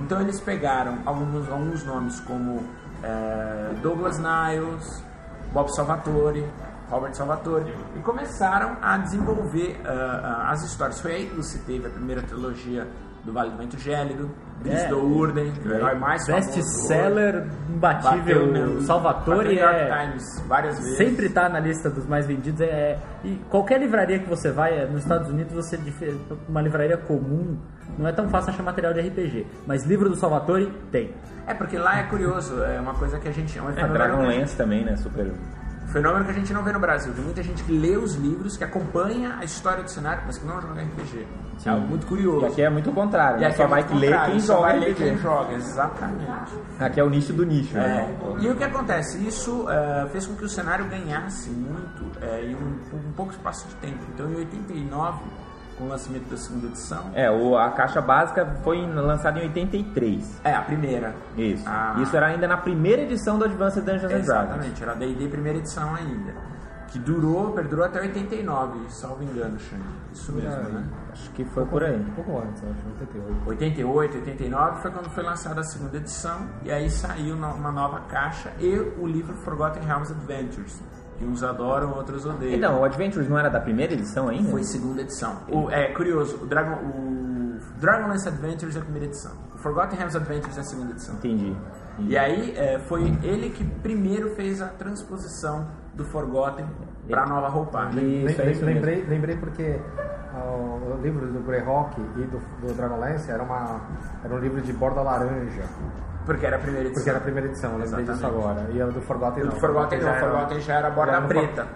Então eles pegaram alguns, alguns nomes como eh, Douglas Niles, Bob Salvatore, Robert Salvatore, e começaram a desenvolver ah, as histórias. Foi aí que você teve a primeira trilogia do Vale do Vento Gélido, Dries É. do Urden, o herói mais Best-seller imbatível. no- Salvatore New York é. Times várias vezes. Sempre tá na lista dos mais vendidos. É, e qualquer livraria que você vai, é, nos Estados Unidos, você uma livraria comum, não é tão fácil achar material de RPG. Mas livro do Salvatore tem. É porque lá é curioso, é uma coisa que a gente. É um É, fenômeno, Dragon que a gente- Lance também, né? Super. fenômeno que a gente não vê no Brasil. Tem muita gente que lê os livros, que acompanha a história do cenário, mas que não joga RPG. É algo muito curioso. E aqui é muito o contrário, E né? aqui Só é vai ler quem só joga vai ler quem joga, exatamente. Aqui é o nicho do nicho, É, né? e o que acontece? Isso eh, fez com que o cenário ganhasse muito eh, em um, um pouco espaço de tempo. Então, em 89, com o lançamento da segunda edição, É, o, a caixa básica foi lançada em 83. é a primeira. Isso. Ah. Isso era ainda na primeira edição do Advanced Dungeons and Dragons. Exatamente, era a D&D primeira edição ainda. Que durou, perdurou até 89, salvo engano, Xande. Isso mesmo, né? Acho que foi por aí. Um pouco antes, acho, 88. 88, 89 foi quando foi lançada a segunda edição e aí saiu uma nova caixa e o livro Forgotten Realms Adventures, que uns adoram, outros odeiam. Então, o Adventures não era da primeira edição ainda? Foi segunda edição. O, é curioso, o Dragon, o Dragonlance Adventures é a primeira edição. O Forgotten Realms Adventures é a segunda edição. Entendi. E aí é, foi ele que primeiro fez a transposição do Forgotten para a nova roupagem. Isso, é isso mesmo. lembrei, lembrei porque ah, o livro do Greyhawk e do, do Dragonlance era, uma, era um livro de borda laranja, Porque era a primeira edição. porque era a primeira edição, lembrei disso agora. E o do Forgotten O do Forgotten não, o Forgotten já era borda já era preta.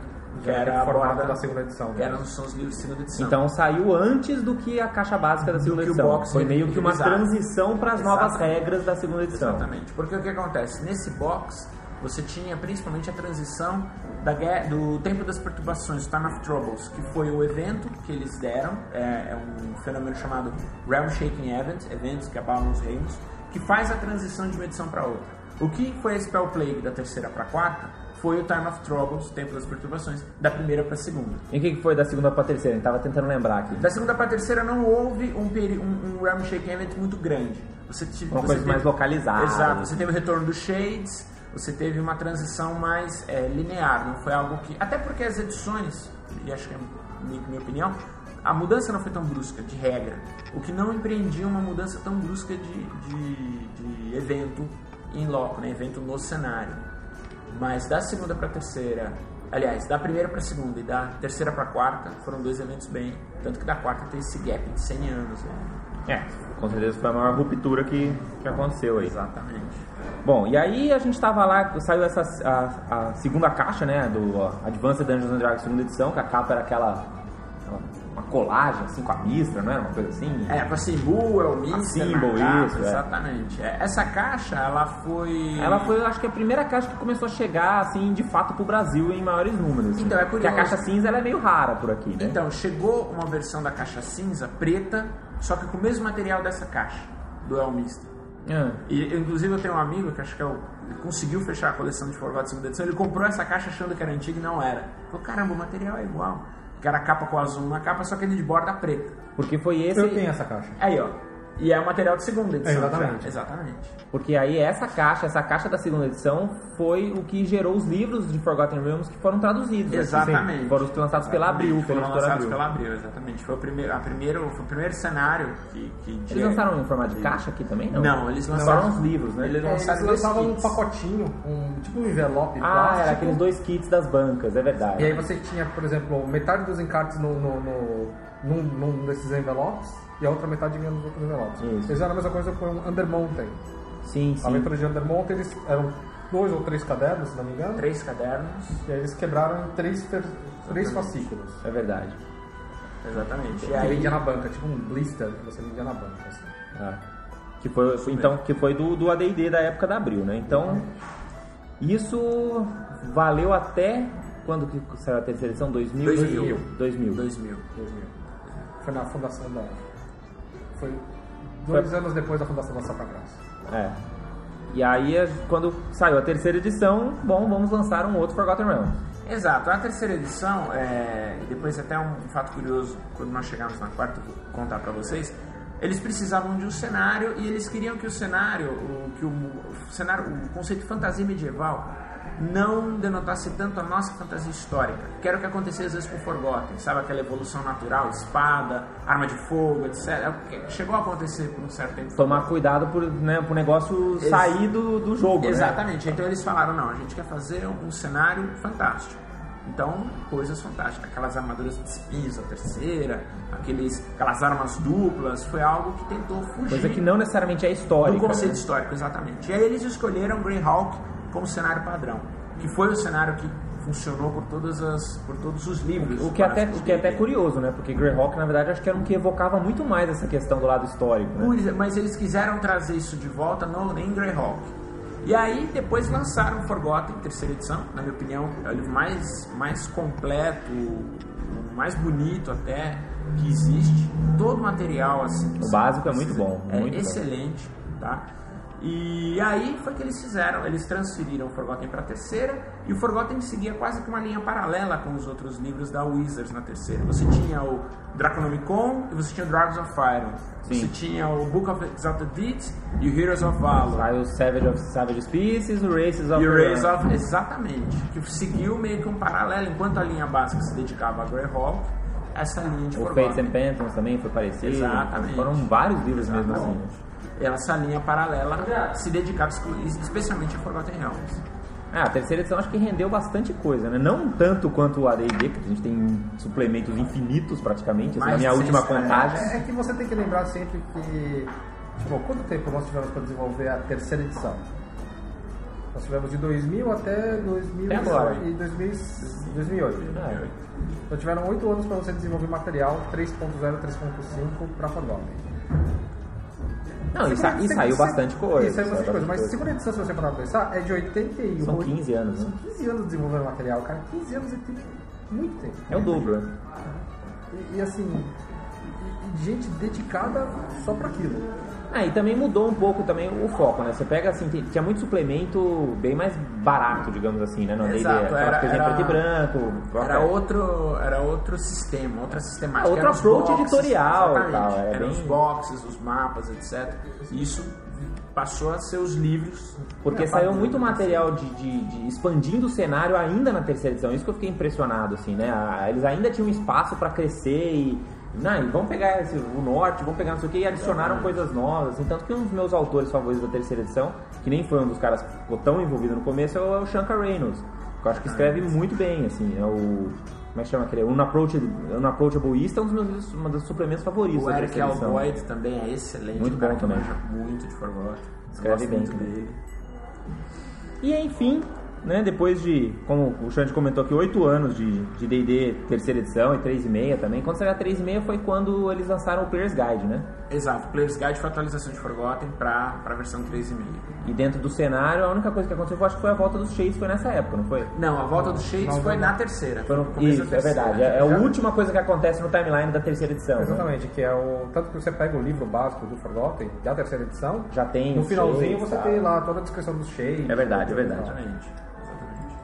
Que era a borda da segunda edição. Que eram, são os livros de segunda edição. Então saiu antes do que a caixa básica da segunda edição. box Foi meio que uma transição para as novas regras da segunda edição. Exatamente. Porque o que acontece? Nesse box, você tinha principalmente a transição da guerra, do Tempo das Perturbações, Time of Troubles, que foi o evento que eles deram, é, é um fenômeno chamado Realm Shaking Event, eventos que abalam os reinos, que faz a transição de uma edição para outra. O que foi a Spell Plague da terceira para a quarta foi o Time of Troubles, Tempo das Perturbações, da primeira para a segunda. E o que foi da segunda para a terceira? A gente tava tentando lembrar aqui. Da segunda para a terceira não houve um, peri- um, um Realm Shaking Event muito grande. Você, ti- Uma você coisa mais localizada. Exato, você teve o retorno dos Shades, você teve uma transição mais é, linear, não foi algo que. Até porque as edições, e acho que é minha, opinião, a mudança não foi tão brusca, de regra. O que não empreendia uma mudança tão brusca de, de, de evento em loco, né? evento no cenário. Mas da segunda para terceira, aliás, da primeira para segunda e da terceira para quarta, foram dois eventos bem. Tanto que da quarta tem esse gap de 100 anos. Né? É, com certeza foi a maior ruptura que, que aconteceu aí. Exatamente. Bom, e aí a gente tava lá, saiu essa a, a segunda caixa, né, do ó, Advanced Dungeons and Dragons segunda edição, que a capa era aquela, aquela- uma colagem assim com a mistra, não era uma coisa assim? É, a Symbol, é o na capa, isso, é. Exatamente. É, Essa caixa, ela foi... Ela foi, eu acho que a primeira caixa que começou a chegar assim, de fato pro Brasil em maiores números. Então, é Porque curioso. a caixa cinza ela é meio rara por aqui, né? Então, chegou uma versão da caixa cinza, preta, só que com o mesmo material dessa caixa, do Elmista. Ah, E, eu, inclusive, eu tenho um amigo que acho que é o, ele conseguiu fechar a coleção de Forgotten segunda edição. Ele comprou essa caixa achando que era antiga e não era. Falou, caramba, o material é igual. Que era a capa com azul na capa, só que ele de borda preta. porque foi esse. Eu tenho essa caixa. Aí, ó. E é o material de segunda edição. É, exatamente. já. Exatamente. Porque aí essa caixa, essa caixa da segunda edição foi o que gerou os livros de Forgotten Realms que foram traduzidos. Exatamente. Sim, Foram lançados pela Abril, Foram lançados Abril. pela Abril, exatamente. Foi o primeiro, a primeiro, foi o primeiro cenário que... que de- Eles lançaram em formato de caixa aqui também? Não, Não, eles Não, lançaram Foram os livros, né? Eles É, lançaram eles dois lançavam um pacotinho, um, tipo um envelope Ah, plástico. era aqueles dois kits das bancas, é verdade. E aí você tinha, por exemplo, metade dos encartes no, no, no- num, num desses envelopes e a outra metade vinha nos outros envelopes. Isso. Eles fizeram a mesma coisa com o Undermountain. Sim, A sim. aventura de Undermountain, eles eram dois ou três cadernos, se não me engano. Três cadernos. E aí eles quebraram em três, três fascículos. É verdade. Exatamente. E Que aí, vendia na banca, tipo um blister que você vendia na banca. assim. Ah. Que foi, foi- então, que foi do, do AD&D da época da Abril, né? Então, isso valeu até... Quando que saiu a terceira edição? 2000? 2000. 2000. 2000. 2000. Foi na fundação da. Foi dois anos depois da fundação da Santa Graça. É. E aí, quando saiu a terceira edição, bom, vamos lançar um outro Forgotten Realms. Exato. A terceira edição, é, e depois até um fato curioso, quando nós chegamos na quarta, eu vou contar pra vocês, eles precisavam de um cenário e eles queriam que o cenário, o, que o, o cenário, o conceito de fantasia medieval não denotasse tanto a nossa fantasia histórica, que era o que acontecia às vezes com Forgotten, sabe? Aquela evolução natural, espada, arma de fogo, etc. É Chegou a acontecer por um certo tempo. Tomar cuidado por, né, pro negócio Ex- sair do, do jogo, né? Exatamente. Então eles falaram, não, a gente quer fazer um cenário fantástico. Então, coisas fantásticas. Aquelas armaduras de espinhos, a terceira, aqueles, aquelas armas duplas, foi algo que tentou fugir Coisa que não necessariamente é do histórica. conceito né? histórico, exatamente. E aí eles escolheram Greyhawk como cenário padrão, que foi o cenário que funcionou por, todas as, por todos os livros. O que, é até, o que é até D&D. curioso, né? Porque Greyhawk, na verdade, acho que era um que evocava muito mais essa questão do lado histórico, né? É, Mas eles quiseram trazer isso de volta no, em Greyhawk. E aí depois lançaram Forgotten, terceira edição, na minha opinião, é o livro mais, mais completo, mais bonito até que existe. Todo o material assim. O básico é muito bom, É muito bom. excelente, tá? E aí foi que eles fizeram, eles transferiram o Forgotten para a terceira e o Forgotten seguia quase que uma linha paralela com os outros livros da Wizards na terceira. Você tinha o Draconomicon e você tinha o Dragons of Iron. Sim. Você tinha o Book of Exalted Deeds e o Heroes of Valor. Aí o Savage of Savage Species, o Races of E o Race of... Exatamente. Que seguiu meio que um paralelo. Enquanto a linha básica se dedicava a Greyhawk, essa linha de O Fates and Forgotten. Phantoms também foi parecido. Exatamente. Foram vários livros mesmo assim. Essa linha paralela se dedicava exclu- especialmente a Forgotten Realms. É, a terceira edição acho que rendeu bastante coisa, né? Não tanto quanto o AD&D, porque a gente tem suplementos infinitos praticamente, assim, Mais na minha última 140. contagem. É, é que você tem que lembrar sempre que. Tipo, quanto tempo nós tivemos para desenvolver a terceira edição? Nós tivemos de 2000 até 2000 Até agora. e 2000, 2008. É. Então tiveram 8 anos para você desenvolver material 3.0, 3.5 para Forgotten. Não, e, sa- e saiu bastante coisa. Isso, saiu bastante coisa. Mas segunda edição, se você parar pra pensar, é de 81. São 15 anos, né? São 15 anos desenvolvendo material, cara. 15 anos é muito tempo. É o dobro, né? E, e assim, e- e gente dedicada só para aquilo. Ah, e também mudou um pouco também o foco, né? Você pega assim, tinha muito suplemento bem mais barato, digamos assim, né? D&D, Exato, era- coisas em era- preto e branco. Era outro, era outro sistema, outra sistemática. Outro os approach boxes, editorial e tal, é Eram os bem- boxes, os mapas, etc. E isso passou a ser os livros. Porque saiu muito né? material de, de- de expandindo o cenário ainda na terceira edição. Isso que eu fiquei impressionado, assim, né? Eles ainda tinham espaço para crescer e. Não, e vamos pegar esse- o norte, vamos pegar não sei o que, e adicionaram coisas novas. Assim, tanto que um dos meus autores favoritos da terceira edição, que nem foi um dos caras que ficou tão envolvido no começo, é o, é o Shankar Reynolds. Que eu acho que escreve muito bem, assim. É o. Como é que chama aquele? Unapproachable, East é um dos meus um dos suplementos favoritos O Eric. Alboyd também é excelente. Muito bom também. muito de Forgotten. Escreve bem muito dele. E enfim, né, depois de, como o Xande comentou aqui, 8 anos de de D&D terceira edição e 3,5 também. Quando saiu a 3,5 foi quando eles lançaram o Player's Guide, né? Exato, Player's Guide foi a atualização de Forgotten para a versão 3.5. E dentro do cenário, a única coisa que aconteceu, eu acho que foi a volta dos Shades, foi nessa época, não foi? Não, a volta dos Shades não, foi não. na terceira. Foi no- começo da Isso, é terceira. verdade. É, é a última coisa que acontece no timeline da terceira edição. né? Exatamente, que é o. Tanto que você pega o livro básico do Forgotten, da terceira edição, Já tem no finalzinho shades, você tá. tem lá toda a descrição dos shades. É verdade, é verdade. Exatamente.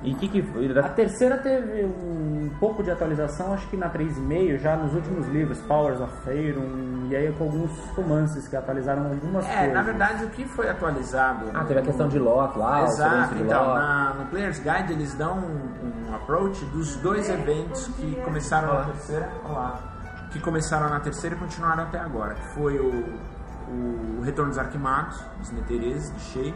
E o que que foi? A terceira teve um pouco de atualização, acho que na 3,5, já nos últimos livros, Powers of Faerun, e aí com alguns romances que atualizaram algumas É, coisas. na verdade, o que foi atualizado. Ah, teve a questão de Loki lá, Exato, de então, na, no Player's Guide eles dão um, um approach dos dois eventos que começaram na terceira. Olá. Que começaram na terceira e continuaram até agora. Que foi o, o Retorno dos Arquimagos, dos Netereses, de Shade,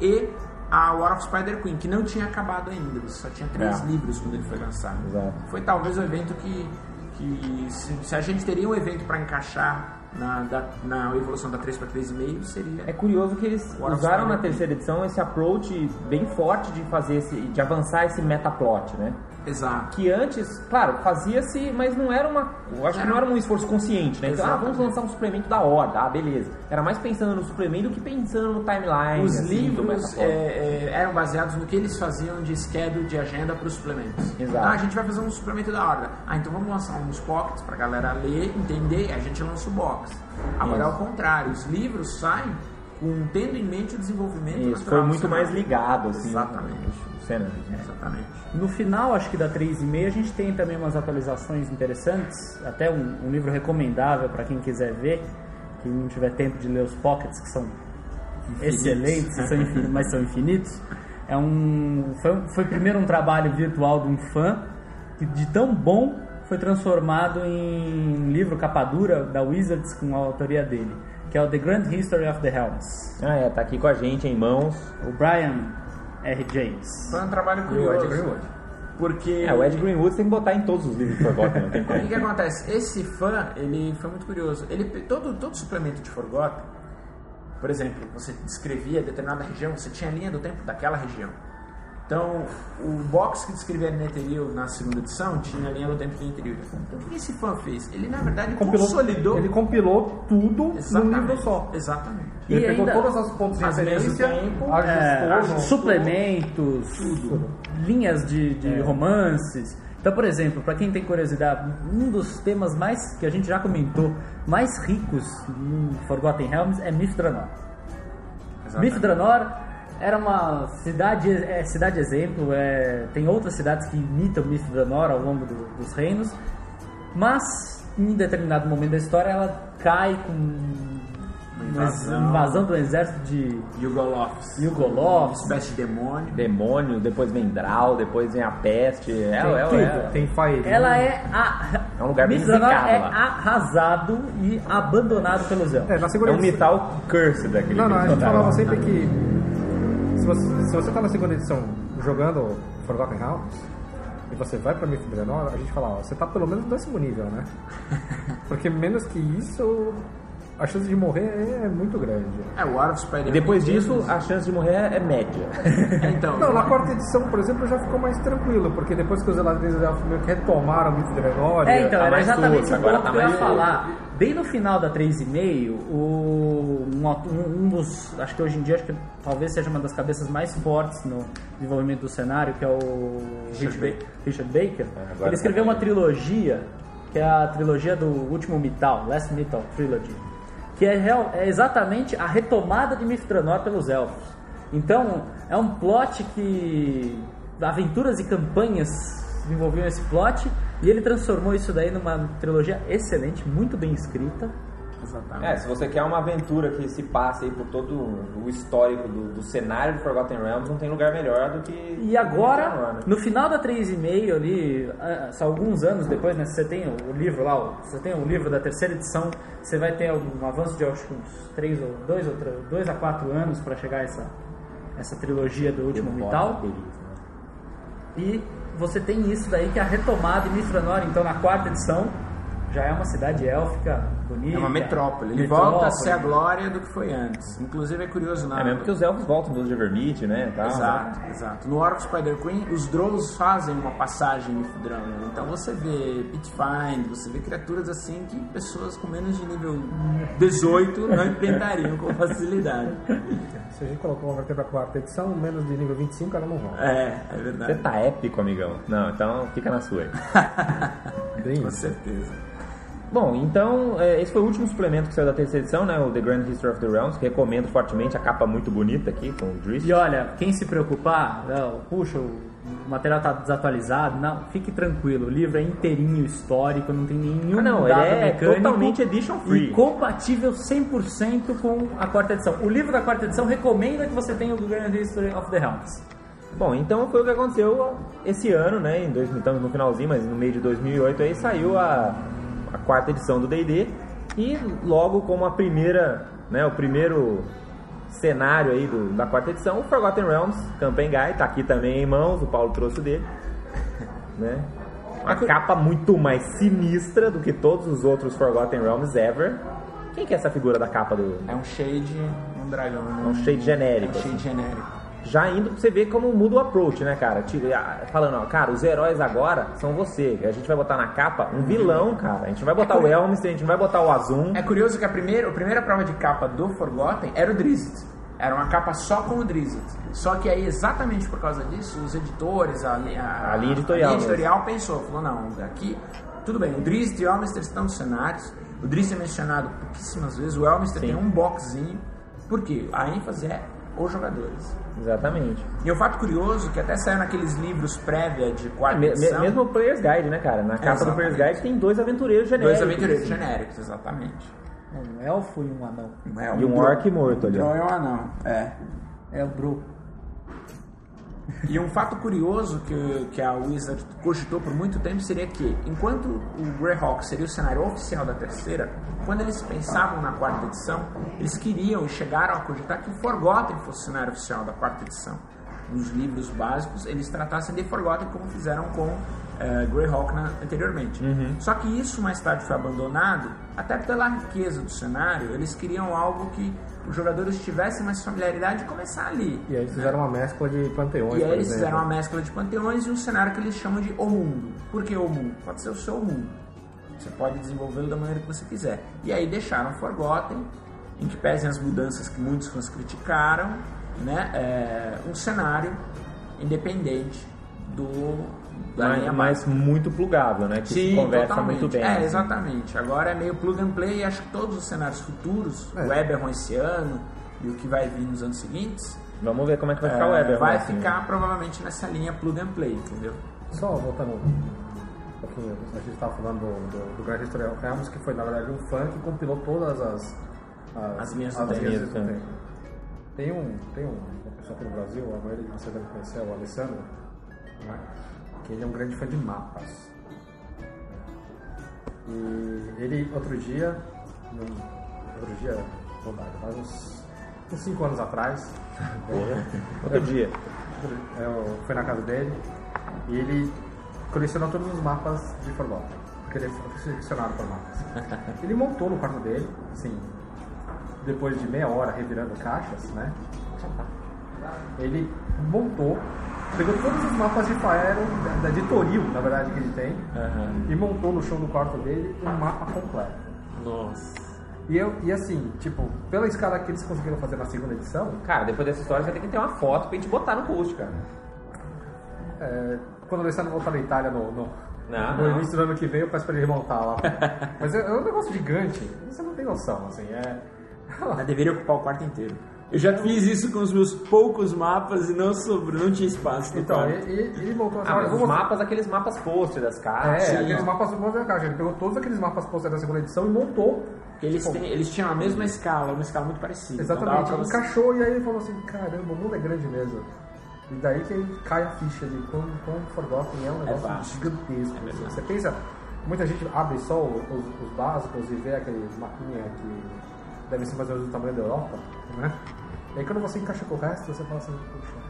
e a War of Spider Queen, que não tinha acabado ainda, você só tinha três É. livros quando ele foi lançado. Exato. Foi talvez o evento que, que se, se a gente teria um evento para encaixar na, da- na evolução da 3 para 3,5, seria. É curioso que eles War usaram na terceira edição esse approach bem forte de fazer esse, de avançar esse metaplot, né? Exato. Que antes, claro, fazia-se, mas não era uma, eu acho que não era um esforço consciente, né? Então, ah, vamos lançar um suplemento da horda, ah, beleza. Era mais pensando no suplemento do que pensando no timeline. Os assim, do livros é, é, eram baseados no que eles faziam de schedule de agenda para os suplementos. Exato. Ah, a gente vai fazer um suplemento da horda. Ah, então vamos lançar uns pockets para a galera ler, entender, e a gente lança o box. Agora é Isso. o contrário, os livros saem com, tendo em mente o desenvolvimento Isso, foi muito mais cenário. ligado, assim, Exatamente. Né? Exatamente. No final, acho que da 3,5, a gente tem também umas atualizações interessantes, até um, um livro recomendável para quem quiser ver, quem não tiver tempo de ler os pockets, que são excelentes, são infin- mas são infinitos. É um, foi, foi primeiro um trabalho virtual de um fã que de tão bom foi transformado em livro capa dura da Wizards com a autoria dele, que é o The Grand History of the Helms. Ah, é, tá aqui com a gente em mãos. O Brian R. James. Foi um trabalho o Ed curioso. Greenwood. Porque. É, o Ed Greenwood tem que botar em todos os livros de Forgotten, não tem O como. que, que acontece? Esse fã, ele foi muito curioso. Ele, todo, todo suplemento de Forgotten, por exemplo, você descrevia determinada região, você tinha a linha do tempo daquela região. Então, o box que descrevia Netheril na segunda edição tinha a linha do tempo de Netheril. Então, o que esse fã fez? Ele, na verdade, consolidou... Ele compilou tudo num Exatamente. livro só. Exatamente. E Ele pegou ainda- todas as pontos de referência, tempo, É, ajustou, juntou. suplementos, linhas de, de romances. Então, por exemplo, para quem tem curiosidade, um dos temas mais que a gente já comentou, mais ricos em Forgotten Realms é Mithranor. Exatamente. Mithranor era uma cidade, é, cidade exemplo, é, tem outras cidades que imitam Mithranor ao longo do- dos reinos, mas em determinado momento da história ela cai com uma invasão. invasão do exército de Yugoloths. Yugoloths, espécie de demônio. Demônio, depois vem Draul, depois vem a peste. É, Tem é, tudo. é, Tem Fire. Ela é, a, É um lugar bem zicado é lá. arrasado e abandonado pelos elfos. É, na é segunda um metal curse daquele Não, não, a gente falava sempre que se você, se você tá na segunda edição jogando Forgotten Realms e você vai pra Mithranor, a gente fala, ó, você tá pelo menos no décimo nível, né? Porque menos que isso, a chance de morrer é muito grande. É, o War of Spider E depois disso, a chance de morrer é média. Então, Não, na quarta edição, por exemplo, já ficou mais tranquilo, porque depois que os Eladrins Elfos meio que retomaram Mithranor... É, então, tá era mais exatamente o tá que eu ia mais falar. Bem no final da 3,5, o, um, um dos, acho que hoje em dia, acho que talvez seja uma das cabeças mais fortes no desenvolvimento do cenário, que é o Richard Richard, Richard Baker, agora ele escreveu tá uma trilogia, que é a trilogia do último Metal, Last Metal Trilogy, que é, real- é exatamente a retomada de Mithranor pelos elfos. Então, é um plot que aventuras e campanhas envolviam esse plot e ele transformou isso daí numa trilogia excelente, muito bem escrita. Exatamente. É, se você quer uma aventura que se passe aí por todo o histórico do, do cenário de Forgotten Realms, não tem lugar melhor do que. E agora, né? no final da 3,5 ali, ah, só alguns anos depois, né, você tem o livro lá, você tem o livro da terceira edição, você vai ter um avanço de acho que uns 3 ou 2 ou 2 a 4 anos para chegar a essa, essa trilogia do último Metal. E você tem isso daí que é a retomada de Mithranor, então na quarta edição já é uma cidade élfica bonita. É uma metrópole. Ele Metrópole. volta a ser a glória do que foi antes. Inclusive é curioso na. É mesmo porque os elfos voltam dos de Vermite, né? Tal, Exato, exato. No of Spider Queen, os Drows fazem uma passagem Mithril. Então você vê Pitfind, você vê criaturas assim que pessoas com menos de nível 18 não enfrentariam com facilidade. Se a gente colocar uma pra quarta edição, menos de nível 25, ela não rola. É, é Você verdade. tá épico, amigão. Não, então fica na sua aí. Bem Com isso. certeza. Bom, então, é, esse foi o último suplemento que saiu da terceira edição, né? O The Grand History of the Realms, recomendo fortemente, a capa muito bonita aqui, com o Drift. E olha, quem se preocupar, não, puxa, o material está desatualizado, não, fique tranquilo, o livro é inteirinho histórico, não tem nenhum Ah, não, dado é mecânico totalmente edition free. E compatível 100% com a quarta edição. O livro da quarta edição recomenda que você tenha o Grand History of the Realms. Bom, então foi o que aconteceu esse ano, né? Em 2000, estamos no finalzinho, mas no meio de 2008 aí saiu a, a quarta edição do D&D e logo como a primeira, né? O primeiro cenário aí do, da quarta edição, o Forgotten Realms Campaign Guide, tá aqui também em mãos, o Paulo trouxe o dele, né? Uma capa muito mais sinistra do que todos os outros Forgotten Realms ever. Quem que é essa figura da capa do... É um shade, um dragão. É um shade genérico. É um shade genérico. Já indo pra você ver como muda o approach, né, cara? Ah, Falando, ó, cara, os heróis agora são você. A gente vai botar na capa um vilão, cara. A gente não vai botar o Elmis, a gente não vai botar o Azum. É curioso que a primeira, a primeira prova de capa do Forgotten era o Drizzt. Era uma capa só com o Drizzt. Só que aí, exatamente por causa disso, os editores, a, li- A linha editorial a linha editorial pensou, falou, não, aqui, tudo bem, o Drizzt e o Elmister estão nos cenários, o Drizzt é mencionado pouquíssimas vezes, o Elmister Sim. tem um boxzinho, por quê? A ênfase é os jogadores. Exatamente. E o fato curioso, que até saiu naqueles livros prévia de quarta Me- me- edição, mesmo o Player's Guide, né, cara? Na capa do Player's Guide tem dois aventureiros genéricos. dois aventureiros assim. genéricos, exatamente. Um elfo e um anão. É, E um orc morto ali. Drow é um anão, é. É o Bro. E um fato curioso que, que a Wizard cogitou por muito tempo seria que, enquanto o Greyhawk seria o cenário oficial da terceira, quando eles pensavam na quarta edição, eles queriam e chegaram a cogitar que o Forgotten fosse o cenário oficial da quarta edição. Nos livros básicos, eles tratassem de Forgotten como fizeram com eh, Greyhawk na, anteriormente. Só que isso mais tarde foi abandonado, até pela riqueza do cenário, eles queriam algo que os jogadores tivessem mais familiaridade e começar ali. E aí eles fizeram uma mescla de panteões, E aí eles exemplo. fizeram uma mescla de panteões e um cenário que eles chamam de O Mundo. Por que O Mundo? Pode ser o seu mundo. Você pode desenvolvê-lo da maneira que você quiser. E aí deixaram Forgotten, em que pesem as mudanças que muitos fãs criticaram, né? é, um cenário independente do Mas, linha mas muito plugável, né? Que se conversa totalmente. muito bem. É, assim. exatamente. Agora é meio plug and play e acho que todos os cenários futuros, É. o Eberron esse ano e o que vai vir nos anos seguintes, Vamos ver como é que vai ficar é, o Weber. vai assim. ficar provavelmente nessa linha plug and play, entendeu? Só voltando um pouquinho, a gente estava falando do, do, do Grand Realms, que foi na verdade um fã que compilou todas as, As as tempo. linhas do Tempo. tempo. Tem, um, tem um, uma pessoa aqui no Brasil, a maioria de vocês devem conhecer, o Alessandro, né? Ele é um grande fã de mapas. E ele, outro dia, outro dia, dá, faz uns 5 anos atrás, Outro dia. eu fui na casa dele e ele colecionou todos os mapas de Forgotten. Porque ele é aficionado por mapas. Ele montou no quarto dele, assim, depois de meia hora revirando caixas, né? Ele montou, pegou todos os mapas de Faeron, da, da de Toril, na verdade, que ele tem, e montou no chão do quarto dele um mapa completo. Nossa. E, eu, e assim, tipo, pela escala que eles conseguiram fazer na segunda edição, Cara, depois dessa história você vai ter que ter uma foto pra gente botar no post, cara. É, quando o Alessandro voltar da Itália no, no, Não, no não. início do ano que vem, eu peço pra ele remontar lá. Mas é, é um negócio gigante, você não tem noção, assim, é... Mas deveria ocupar o quarto inteiro. Eu já fiz isso com os meus poucos mapas e não sobrou, não tinha espaço no Então, quarto. ele, ele montou... Ah, os mapas, aqueles mapas post das É, caixas. aqueles mapas do da caixa. Ele pegou todos aqueles mapas poster da segunda edição e montou. Eles, Tipo, têm- eles tinham a mesma escala, uma escala muito parecida. Então Exatamente, você- encaixou e aí ele falou assim, caramba, o mundo é grande mesmo. E daí que aí cai a ficha de quão, quão Forgotten é um negócio vasto. gigantesco. É verdade. você pensa, muita gente abre só os, os básicos e vê aquele mapinha que deve ser mais ou menos do tamanho da Europa, né? E aí quando você encaixa com o resto, você fala assim, puxa,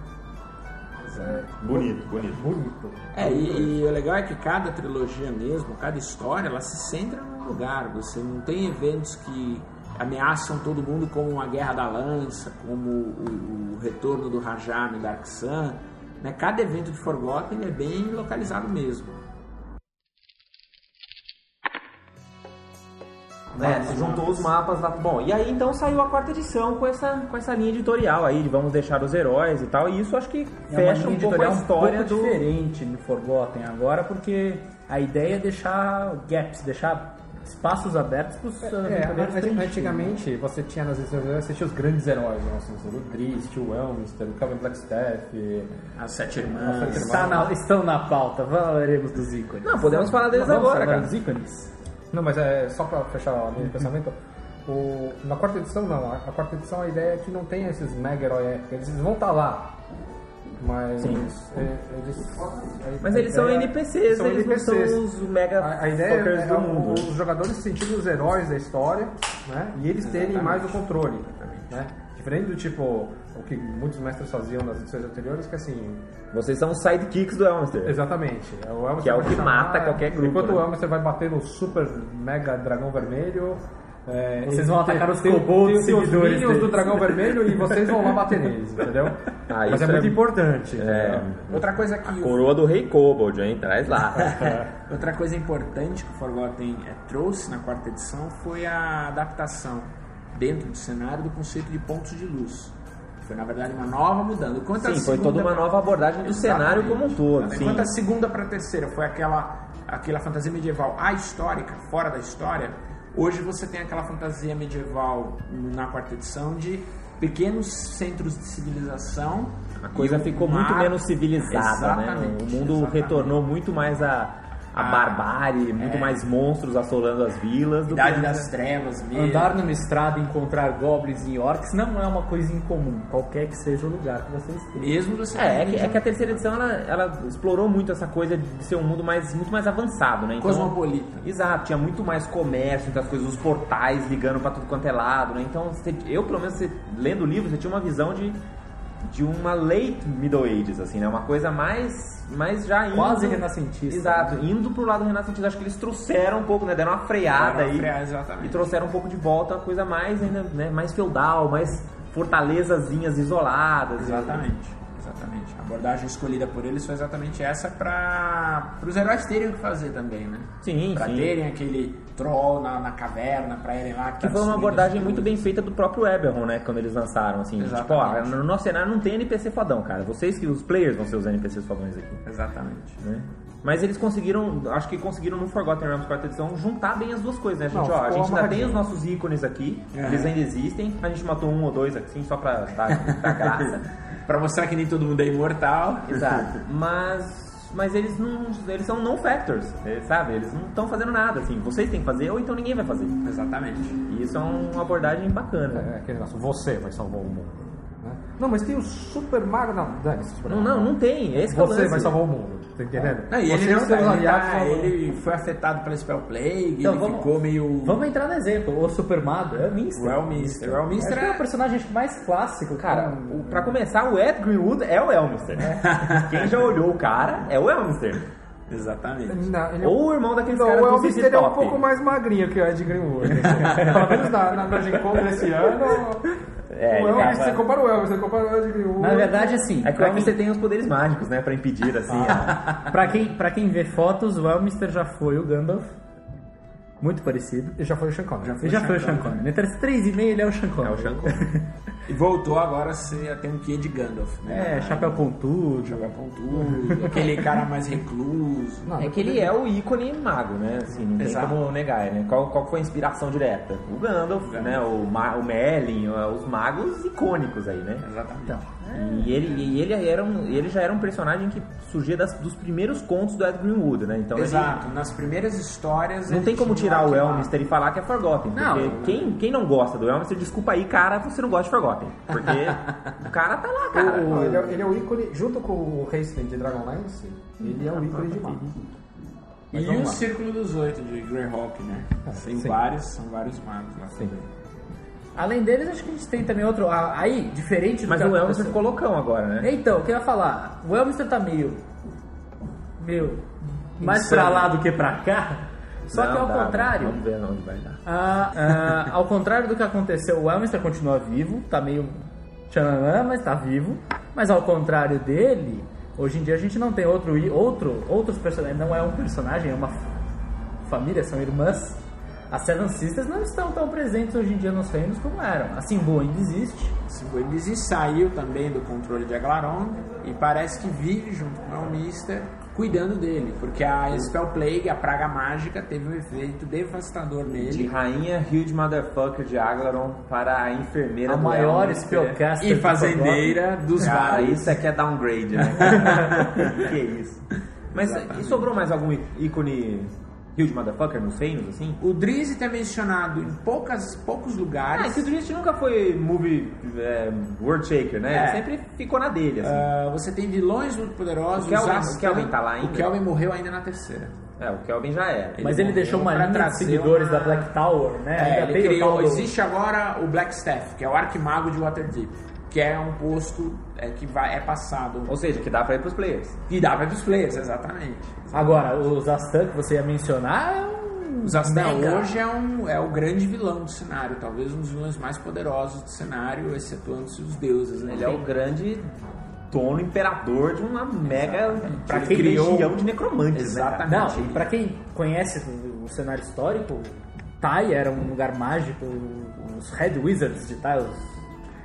é Bonito, bonito. bonito. É, e, e o legal é que cada trilogia mesmo, cada história, ela se centra num lugar. Você não tem eventos que ameaçam todo mundo como a Guerra da Lança, como o, o retorno do Rajá no Dark Sun. Né? Cada evento de Forgotten é bem localizado mesmo. É, se juntou os mapas lá. Bom, e aí então saiu a quarta edição com essa, com essa linha editorial aí de vamos deixar os heróis e tal. E isso acho que É fecha um pouco a história um pouco do. diferente no Forgotten agora, porque a ideia é deixar gaps, deixar espaços abertos para os É, anti- antigamente você tinha nas edições você tinha os grandes heróis, né? assim, o Ludrist, o Elminster, o Calvin Blackstaff, As Sete Irmãs. Sete Está na- estão na pauta, falaremos dos ícones. Não, podemos falar deles Vamos agora, falar cara. dos ícones? Não, mas é só pra fechar a linha de pensamento. O, na quarta edição, não. A, a quarta edição, a ideia é que não tem esses mega heróis. Eles vão estar lá. Mas. é, eles, a- Mas eles são NPCs, são eles NPCs. não são os mega A, a ideia é, do é mundo. os jogadores se sentirem os heróis da história, né? E eles terem mais o controle, né? Diferente do tipo, o que muitos mestres faziam nas edições anteriores, que assim, Vocês são os sidekicks do Elminster. Exatamente. É o Elminster Que é o que mata qualquer grupo, Enquanto né? o Elminster vai bater no super mega dragão vermelho. é, Vocês vão atacar os tem- kobolds tem os minions do dragão vermelho e vocês vão lá bater neles, entendeu? Ah, Mas isso é muito é- importante. É. Outra coisa que o- Coroa do Rei Kobold, hein? Traz lá. Outra coisa importante que o Forgotten eh, trouxe na quarta edição foi a adaptação dentro do cenário do conceito de pontos de luz. Foi, na verdade, uma nova mudança. Enquanto a Sim, foi segunda- toda uma nova abordagem do cenário como um todo. Sim. Enquanto a segunda para a terceira foi aquela, aquela fantasia medieval ahistórica, fora da história, hoje você tem aquela fantasia medieval na quarta edição de pequenos centros de civilização. A coisa ficou mar- muito menos civilizada, né? Exatamente, O mundo exatamente. retornou muito mais a, a barbárie, muito mais monstros assolando as vilas do Idade que das Trevas mesmo. Andar numa estrada e encontrar goblins e orcs não é uma coisa incomum, qualquer que seja o lugar que você esteja. Mesmo você É, é que, é que a terceira edição ela, ela explorou muito essa coisa de ser um mundo mais, muito mais avançado, né? Então, Cosmopolita. Exato, tinha muito mais comércio, muitas coisas, os portais ligando pra tudo quanto é lado, né? Então, você- eu, pelo menos, você- lendo o livro, você tinha uma visão de, de uma late Middle Ages, assim, né? Uma coisa mais, mais já indo... Quase renascentista. Exato, indo pro lado renascentista. Acho que eles trouxeram um pouco, né? Deram uma freada Deram uma aí. freada, exatamente. E trouxeram um pouco de volta uma coisa mais, ainda, né? Mais feudal, mais fortalezazinhas isoladas. Exatamente. Exatamente. A abordagem escolhida por eles foi exatamente essa para os heróis terem o que fazer também, né? Sim, Pra sim. terem aquele troll na, na caverna, pra irem lá. Que foi uma abordagem muito bem feita do próprio Eberron, né? Quando eles lançaram, assim. Tipo, ó, Exatamente. no nosso cenário não tem NPC fodão, cara. Vocês que os players vão ser os NPCs fodões aqui, Exatamente. né? Mas eles conseguiram, acho que conseguiram no Forgotten Realms quarta edição juntar bem as duas coisas, né? A gente, Não, ó, a gente ainda tem os nossos ícones aqui, É. eles ainda existem. A gente matou um ou dois assim só pra dar, dar graça. Pra mostrar que nem todo mundo é imortal. Exato. Mas, mas eles não, eles são non factors, eh, sabe? Eles não estão fazendo nada, assim. Vocês têm que fazer ou então ninguém vai fazer. Exatamente. E isso é uma abordagem bacana. É aquele negócio, você vai salvar o mundo. Né? Não, mas tem o Super Mago. Não, dane-se. Não, não, não tem. Esse que é Você vai salvar o mundo. Tá entendendo? Não, e ele, não seus tá- ele, tá- ele foi afetado pela Spell Plague, Então, ele vamos- ficou meio. Vamos entrar no exemplo. O Super Mago é o Minster. O Elminster. O Elminster Acho que é o é. personagem mais clássico. Cara, o, pra começar, o Ed Greenwood é o Elminster. Quem já olhou o cara é o Elminster. Exatamente. Não, é- Ou o irmão daqueles Não, caras o Elvis ele é um pouco mais magrinho que o Ed Greenwood. Pelo menos na, na, na Gen Con desse ano. É, o Elvis, tava- você compara o Elvis, você compara o Ed Greenwood. Na verdade, assim, É que o Elminster quem, tem os poderes mágicos, né? Pra impedir, assim. a- pra, quem, pra quem vê fotos, o Elminster já foi o Gandalf. Muito parecido. E já foi o Sean Connery. Ele já foi o Sean Connery. Entre as 3,5 ele é o Sean Connery. É o Sean Connery. E voltou agora a, ser, a ter um quê de Gandalf, né? É, chapéu pontudo. Chapéu pontudo, aquele cara mais recluso. Não, É que ele é o ícone mago, né? Assim, não tem Exato. como negar, né? Qual, qual foi a inspiração direta? O Gandalf, né? O, Ma, o Merlin, os magos icônicos aí, né? Exatamente. Então, E ele, e ele, era um, ele já era um personagem que surgia das- dos primeiros contos do Ed Greenwood, né? Então ele- Exato. Nas primeiras histórias. não ele tem como tirar o Elminster e falar que é Forgotten. Não, porque não. quem, quem não gosta do Elminster, desculpa aí, cara, você não gosta de Forgotten. Porque o cara tá lá, cara. O- ele, é, ele é o ícone, junto com o Hastening de Dragonlance, ele é o ícone de mago. Mas E o lá. Círculo dos Oito de Greyhawk, né? Tem sim. vários, são vários magos lá também. Além deles, acho que a gente tem também outro. Aí, diferente do Mas que o aconteceu. ficou loucão agora, né? Então, o que eu ia falar? O Elminster tá meio. meio. mais Insano. pra lá do que pra cá. Só Não, que ao dá, contrário. Vamos ver onde vai dar. ah, ah, ao contrário do que aconteceu, o Elminster continua vivo, tá meio. tchananã, mas tá vivo. Mas ao contrário dele, hoje em dia a gente não tem outro, outro outros personagens. Não é um personagem, é uma família, são irmãs. As Seven Sisters não estão tão presentes hoje em dia nos reinos como eram. A Simbu ainda existe. Ele saiu também do controle de Aglaron e parece que vive junto com o Elminster cuidando dele, porque a Spell Plague, a praga mágica, teve um efeito devastador De nele. rainha huge motherfucker de Aglaron para a enfermeira A do maior Elminster. spellcaster E do fazendeira dos Cara, vales. isso aqui é downgrade, né? que isso? Mas e sobrou mais algum ícone huge motherfucker nos reinos, assim? O Drizzt é mencionado em poucas, poucos lugares. Ah, é que o Drizzt nunca foi movie é, world shaker, né? É. Ele sempre ficou na dele, assim. Ah, você tem vilões muito poderosos. O Kelvin- Astan- o Kelvin tá lá ainda? O Kelvin morreu ainda na terceira. É, o Kelvin já era. Mas ele deixou uma linha de seguidores uma- da Black Tower, né? É, Ainda ele criou, do- existe agora o Blackstaff, que é o arquimago de Waterdeep, que é um posto é, que vai, é passado. Ou seja, que dá pra ir pros players. E dá para os players, exatamente. Agora, os Astan que você ia mencionar é um. Os Astan mega- hoje é, um, é o grande vilão do cenário, talvez um dos vilões mais poderosos do cenário, excetuando-se os deuses. Né? Ele é o grande dono imperador de uma mega Pra de quem legião criou- de necromantes. né? Exatamente. Não, e pra quem conhece o, o cenário histórico, Tai era um lugar mágico, os Red Wizards de Tai, os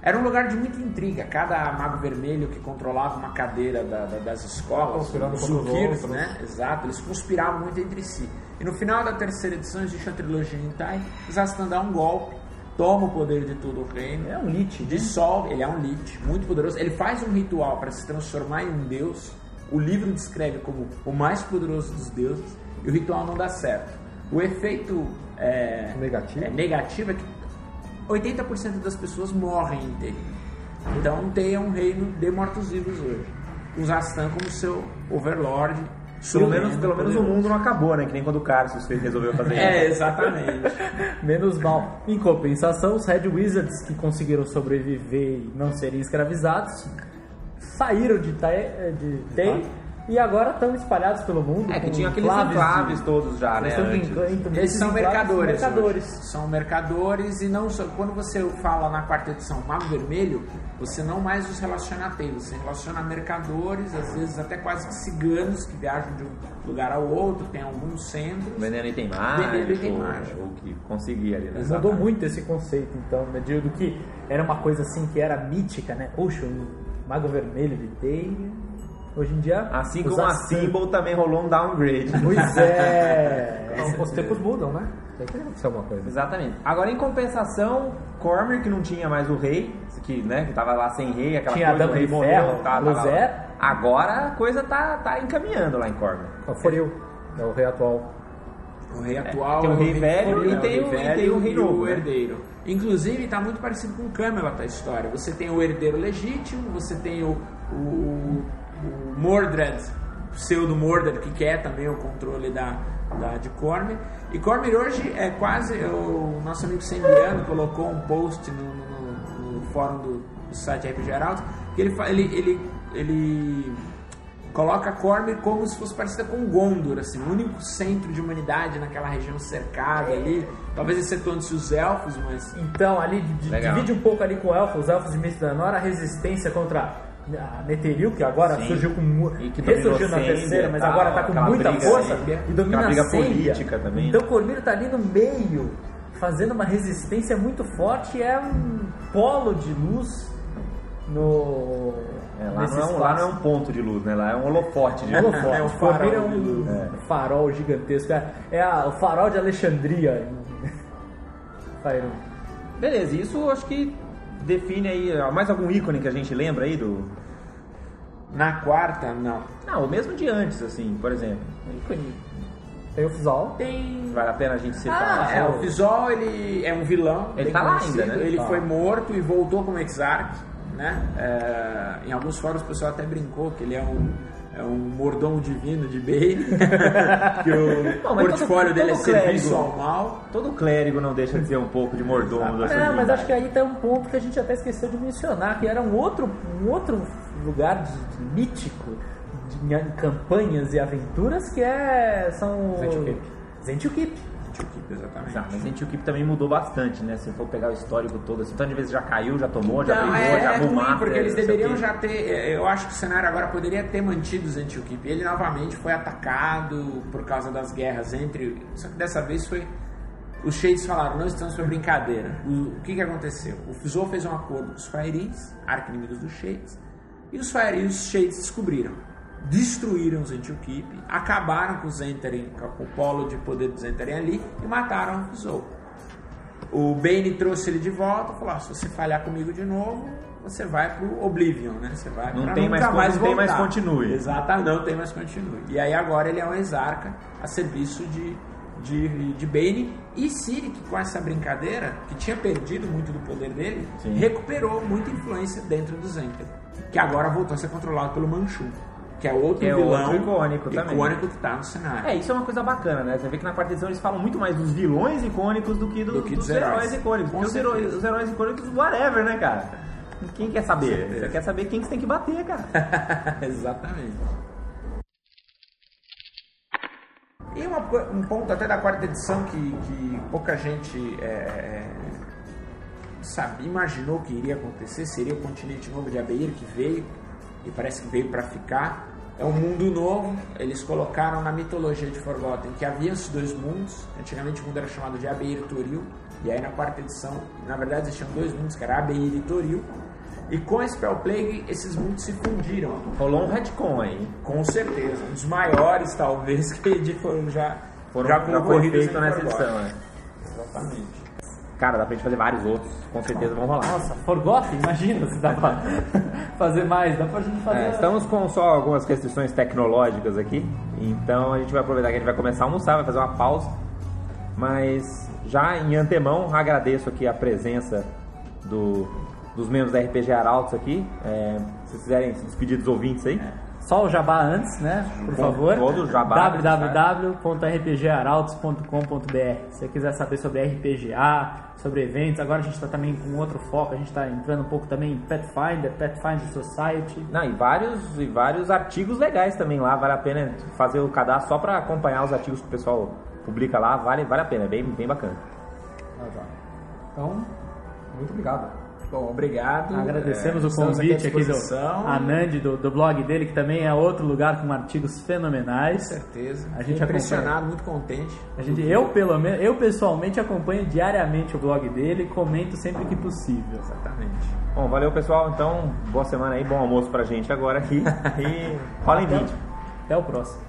Era um lugar de muita intriga. Cada mago vermelho que controlava uma cadeira da- da- das escolas, Conspirando os outros. né? Exato, eles conspiravam muito entre si. E no final da terceira edição existe a trilogia Hentai. Zastan dá um golpe, toma o poder de todo o reino, É um Lich, né? dissolve. Ele é um Lich, muito poderoso. Ele faz um ritual para se transformar em um deus. o livro descreve como o mais poderoso dos deuses e o ritual não dá certo. O efeito é, Negativo? é, negativo é que 80% das pessoas morrem em Tei. Então Tei é um reino de mortos-vivos hoje. Com Zastan como seu overlord. Pelo menos, pelo menos o mundo não acabou, né? Que nem quando o Carlos resolveu fazer É, isso. exatamente. Menos mal. Em compensação, os Red Wizards que conseguiram sobreviver e não serem escravizados saíram de Tei e agora estão espalhados pelo mundo. É, que tinha aqueles enclaves de- todos já, né? Em- em- Eles são mercadores. mercadores. hoje. São mercadores e não só. Quando você fala na quarta edição Mago Vermelho, você não mais os relaciona a Tei, você relaciona a mercadores, às vezes até quase que ciganos que viajam de um lugar ao outro, tem alguns centros. Vendendo item mágico, Vendendo item mágico. ou que conseguia ali, né? Mudou muito esse conceito, então, né, do que era uma coisa assim que era mítica, né? Puxa, um mago vermelho de Tei. Hoje em dia. Assim como a Symbol também rolou um downgrade. Pois é. Não, os tempos mudam, né? Tem que acontecer alguma coisa. Exatamente. Agora, em compensação, Cormir, que não tinha mais o rei, que, né, que tava lá sem rei, aquela Tinha coisa, Adão o rei de morreu, Ferro, tá, tava. Agora a coisa tá, tá encaminhando lá em Cormir. É o Foril, é o rei atual. O rei atual tem o é rei velho Foril, e é tem o- e tem o rei novo, né? herdeiro. Inclusive, está muito parecido com Camelot a história. Você tem o herdeiro legítimo, você tem o, o, o, o Mordred, pseudo Mordred, que quer também o controle da, da, de Cormir. E Cormir hoje é quase. O nosso amigo Sembiano colocou um post no, no- no fórum do, do site RPG Heraldo, que ele, ele, ele, ele coloca Cormir como se fosse parecida com Gondor, assim, o único centro de humanidade naquela região cercada ali. Talvez excetuando-se os elfos, mas Então, ali Legal. divide um pouco ali com elfos, os elfos de Mistranor, a resistência contra a Netheril, que agora Sim. surgiu com ressurgiu na terceira, mas tal, agora tá com muita briga força e domina a política também. Então Cormir tá ali no meio, fazendo uma resistência muito forte, é um polo de luz no É, lá, não é um, lá não é um ponto de luz, né? Lá é um holofote de É um luz. holofote. É um é farol de um luz. farol gigantesco. É, é a- o farol de Alexandria. Beleza, isso eu acho que define aí ó, mais algum ícone que a gente lembra aí do. na quarta, não. Não, o mesmo de antes, assim, por exemplo. ícone. Tem o Fizol. Tem. Vale a pena a gente citar. Ah, é, o Fizol ele é um vilão. Ele tá lá ainda, né? Ele Tá. foi morto e voltou como Exarch, né? É, em alguns fóruns o pessoal até brincou que ele é um, é um mordomo divino de Bane. que o mas portfólio todo- dele é todo serviço clérigo- ao mal. Todo clérigo não deixa de ser um pouco de mordomo da É, mas acho que aí tem um ponto que a gente até esqueceu de mencionar, que era um outro, um outro lugar de, de mítico de, em campanhas e aventuras que é são Zentiukip. Zentiukip. Exatamente. Ah, mas também mudou bastante, né? Se for pegar o histórico todo, assim, tantas vezes já caiu, já tomou, já Não, brigou, é, já é arrumou ruim, porque eles deveriam já ter. é, Eu acho que o cenário agora poderia ter mantido os Antioquip. Ele novamente foi atacado por causa das guerras entre. Só que dessa vez foi. Os Shades falaram: não estamos para brincadeira. O, o que, que aconteceu? O Fizou fez um acordo com os Fairis, arquinimidos dos Shades, e os Fairis e os Shades descobriram. Destruíram os Antioquip, acabaram com o Zenteren, com o polo de poder do Zenteren ali e mataram o Fizou. O Bane trouxe ele de volta e falou: ah, se você falhar comigo de novo, você vai pro Oblivion, né? Você vai Não pra tem mais- mais não tem mais continue. Exato, não tem mais continue. E aí agora ele é um exarca a serviço de, de, de Bane. E Siri, que com essa brincadeira, que tinha perdido muito do poder dele, Sim. recuperou muita influência dentro do Zenter. Que agora voltou a ser controlado pelo Manchu. Que é outro é vilão outro icônico também. icônico que tá no cenário. É, isso é uma coisa bacana, né? Você vê que na quarta edição eles falam muito mais dos vilões icônicos do que, do- Do que dos dos heróis, heróis. icônicos. Porque os heróis, os heróis icônicos, whatever, né, cara? Quem quer saber? Você quer saber quem que você tem que bater, cara. Exatamente. E uma um ponto até da quarta edição que, que pouca gente é, sabe, imaginou que iria acontecer seria o continente novo de Abeir que veio e parece que veio para ficar. É um mundo novo. Eles colocaram na mitologia de Forgotten que havia esses dois mundos. Antigamente o mundo era chamado de Abeir e Toril. E aí na quarta edição, na verdade existiam dois mundos que era Abeir e Toril. E com a Spell Plague esses mundos se fundiram. Rolou um retcon aí. Com certeza, um dos maiores talvez que de- foram já Foram já concorridos nessa edição, né? Exatamente. Cara, dá pra gente fazer vários outros, com certeza vão rolar. Nossa, Forgotten, imagina se dá pra fazer mais, dá pra gente fazer. É, estamos com só algumas restrições tecnológicas aqui, então a gente vai aproveitar que a gente vai começar a almoçar, vai fazer uma pausa, mas já em antemão agradeço aqui a presença do, dos membros da RPG Arautos aquí, é, se vocês quiserem se despedir dos ouvintes aí. Só o jabá antes, né? Por Com favor. todo o jabá, www.rpgarautos.com.br Se você quiser saber sobre RPGA, sobre eventos, agora a gente está também com outro foco, a gente está entrando um pouco também em Pathfinder, Pathfinder Society. Não, e vários, e vários artigos legais também lá, vale a pena fazer o cadastro só para acompanhar os artigos que o pessoal publica lá, vale, vale a pena, é bem, bem bacana. Então, muito obrigado. Bom, obrigado. Agradecemos É, o convite à aqui, do. Anand, do, do blog dele, que também é outro lugar com artigos fenomenais. Com certeza. A gente impressionado, muito contente. A gente, eu, pelo menos, eu pessoalmente acompanho diariamente o blog dele e comento sempre que possível. Exatamente. Bom, valeu pessoal, então boa semana aí, bom almoço pra gente agora aqui e rola em Até- vídeo. Até o próximo.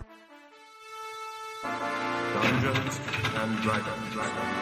Dungeons and Dragons.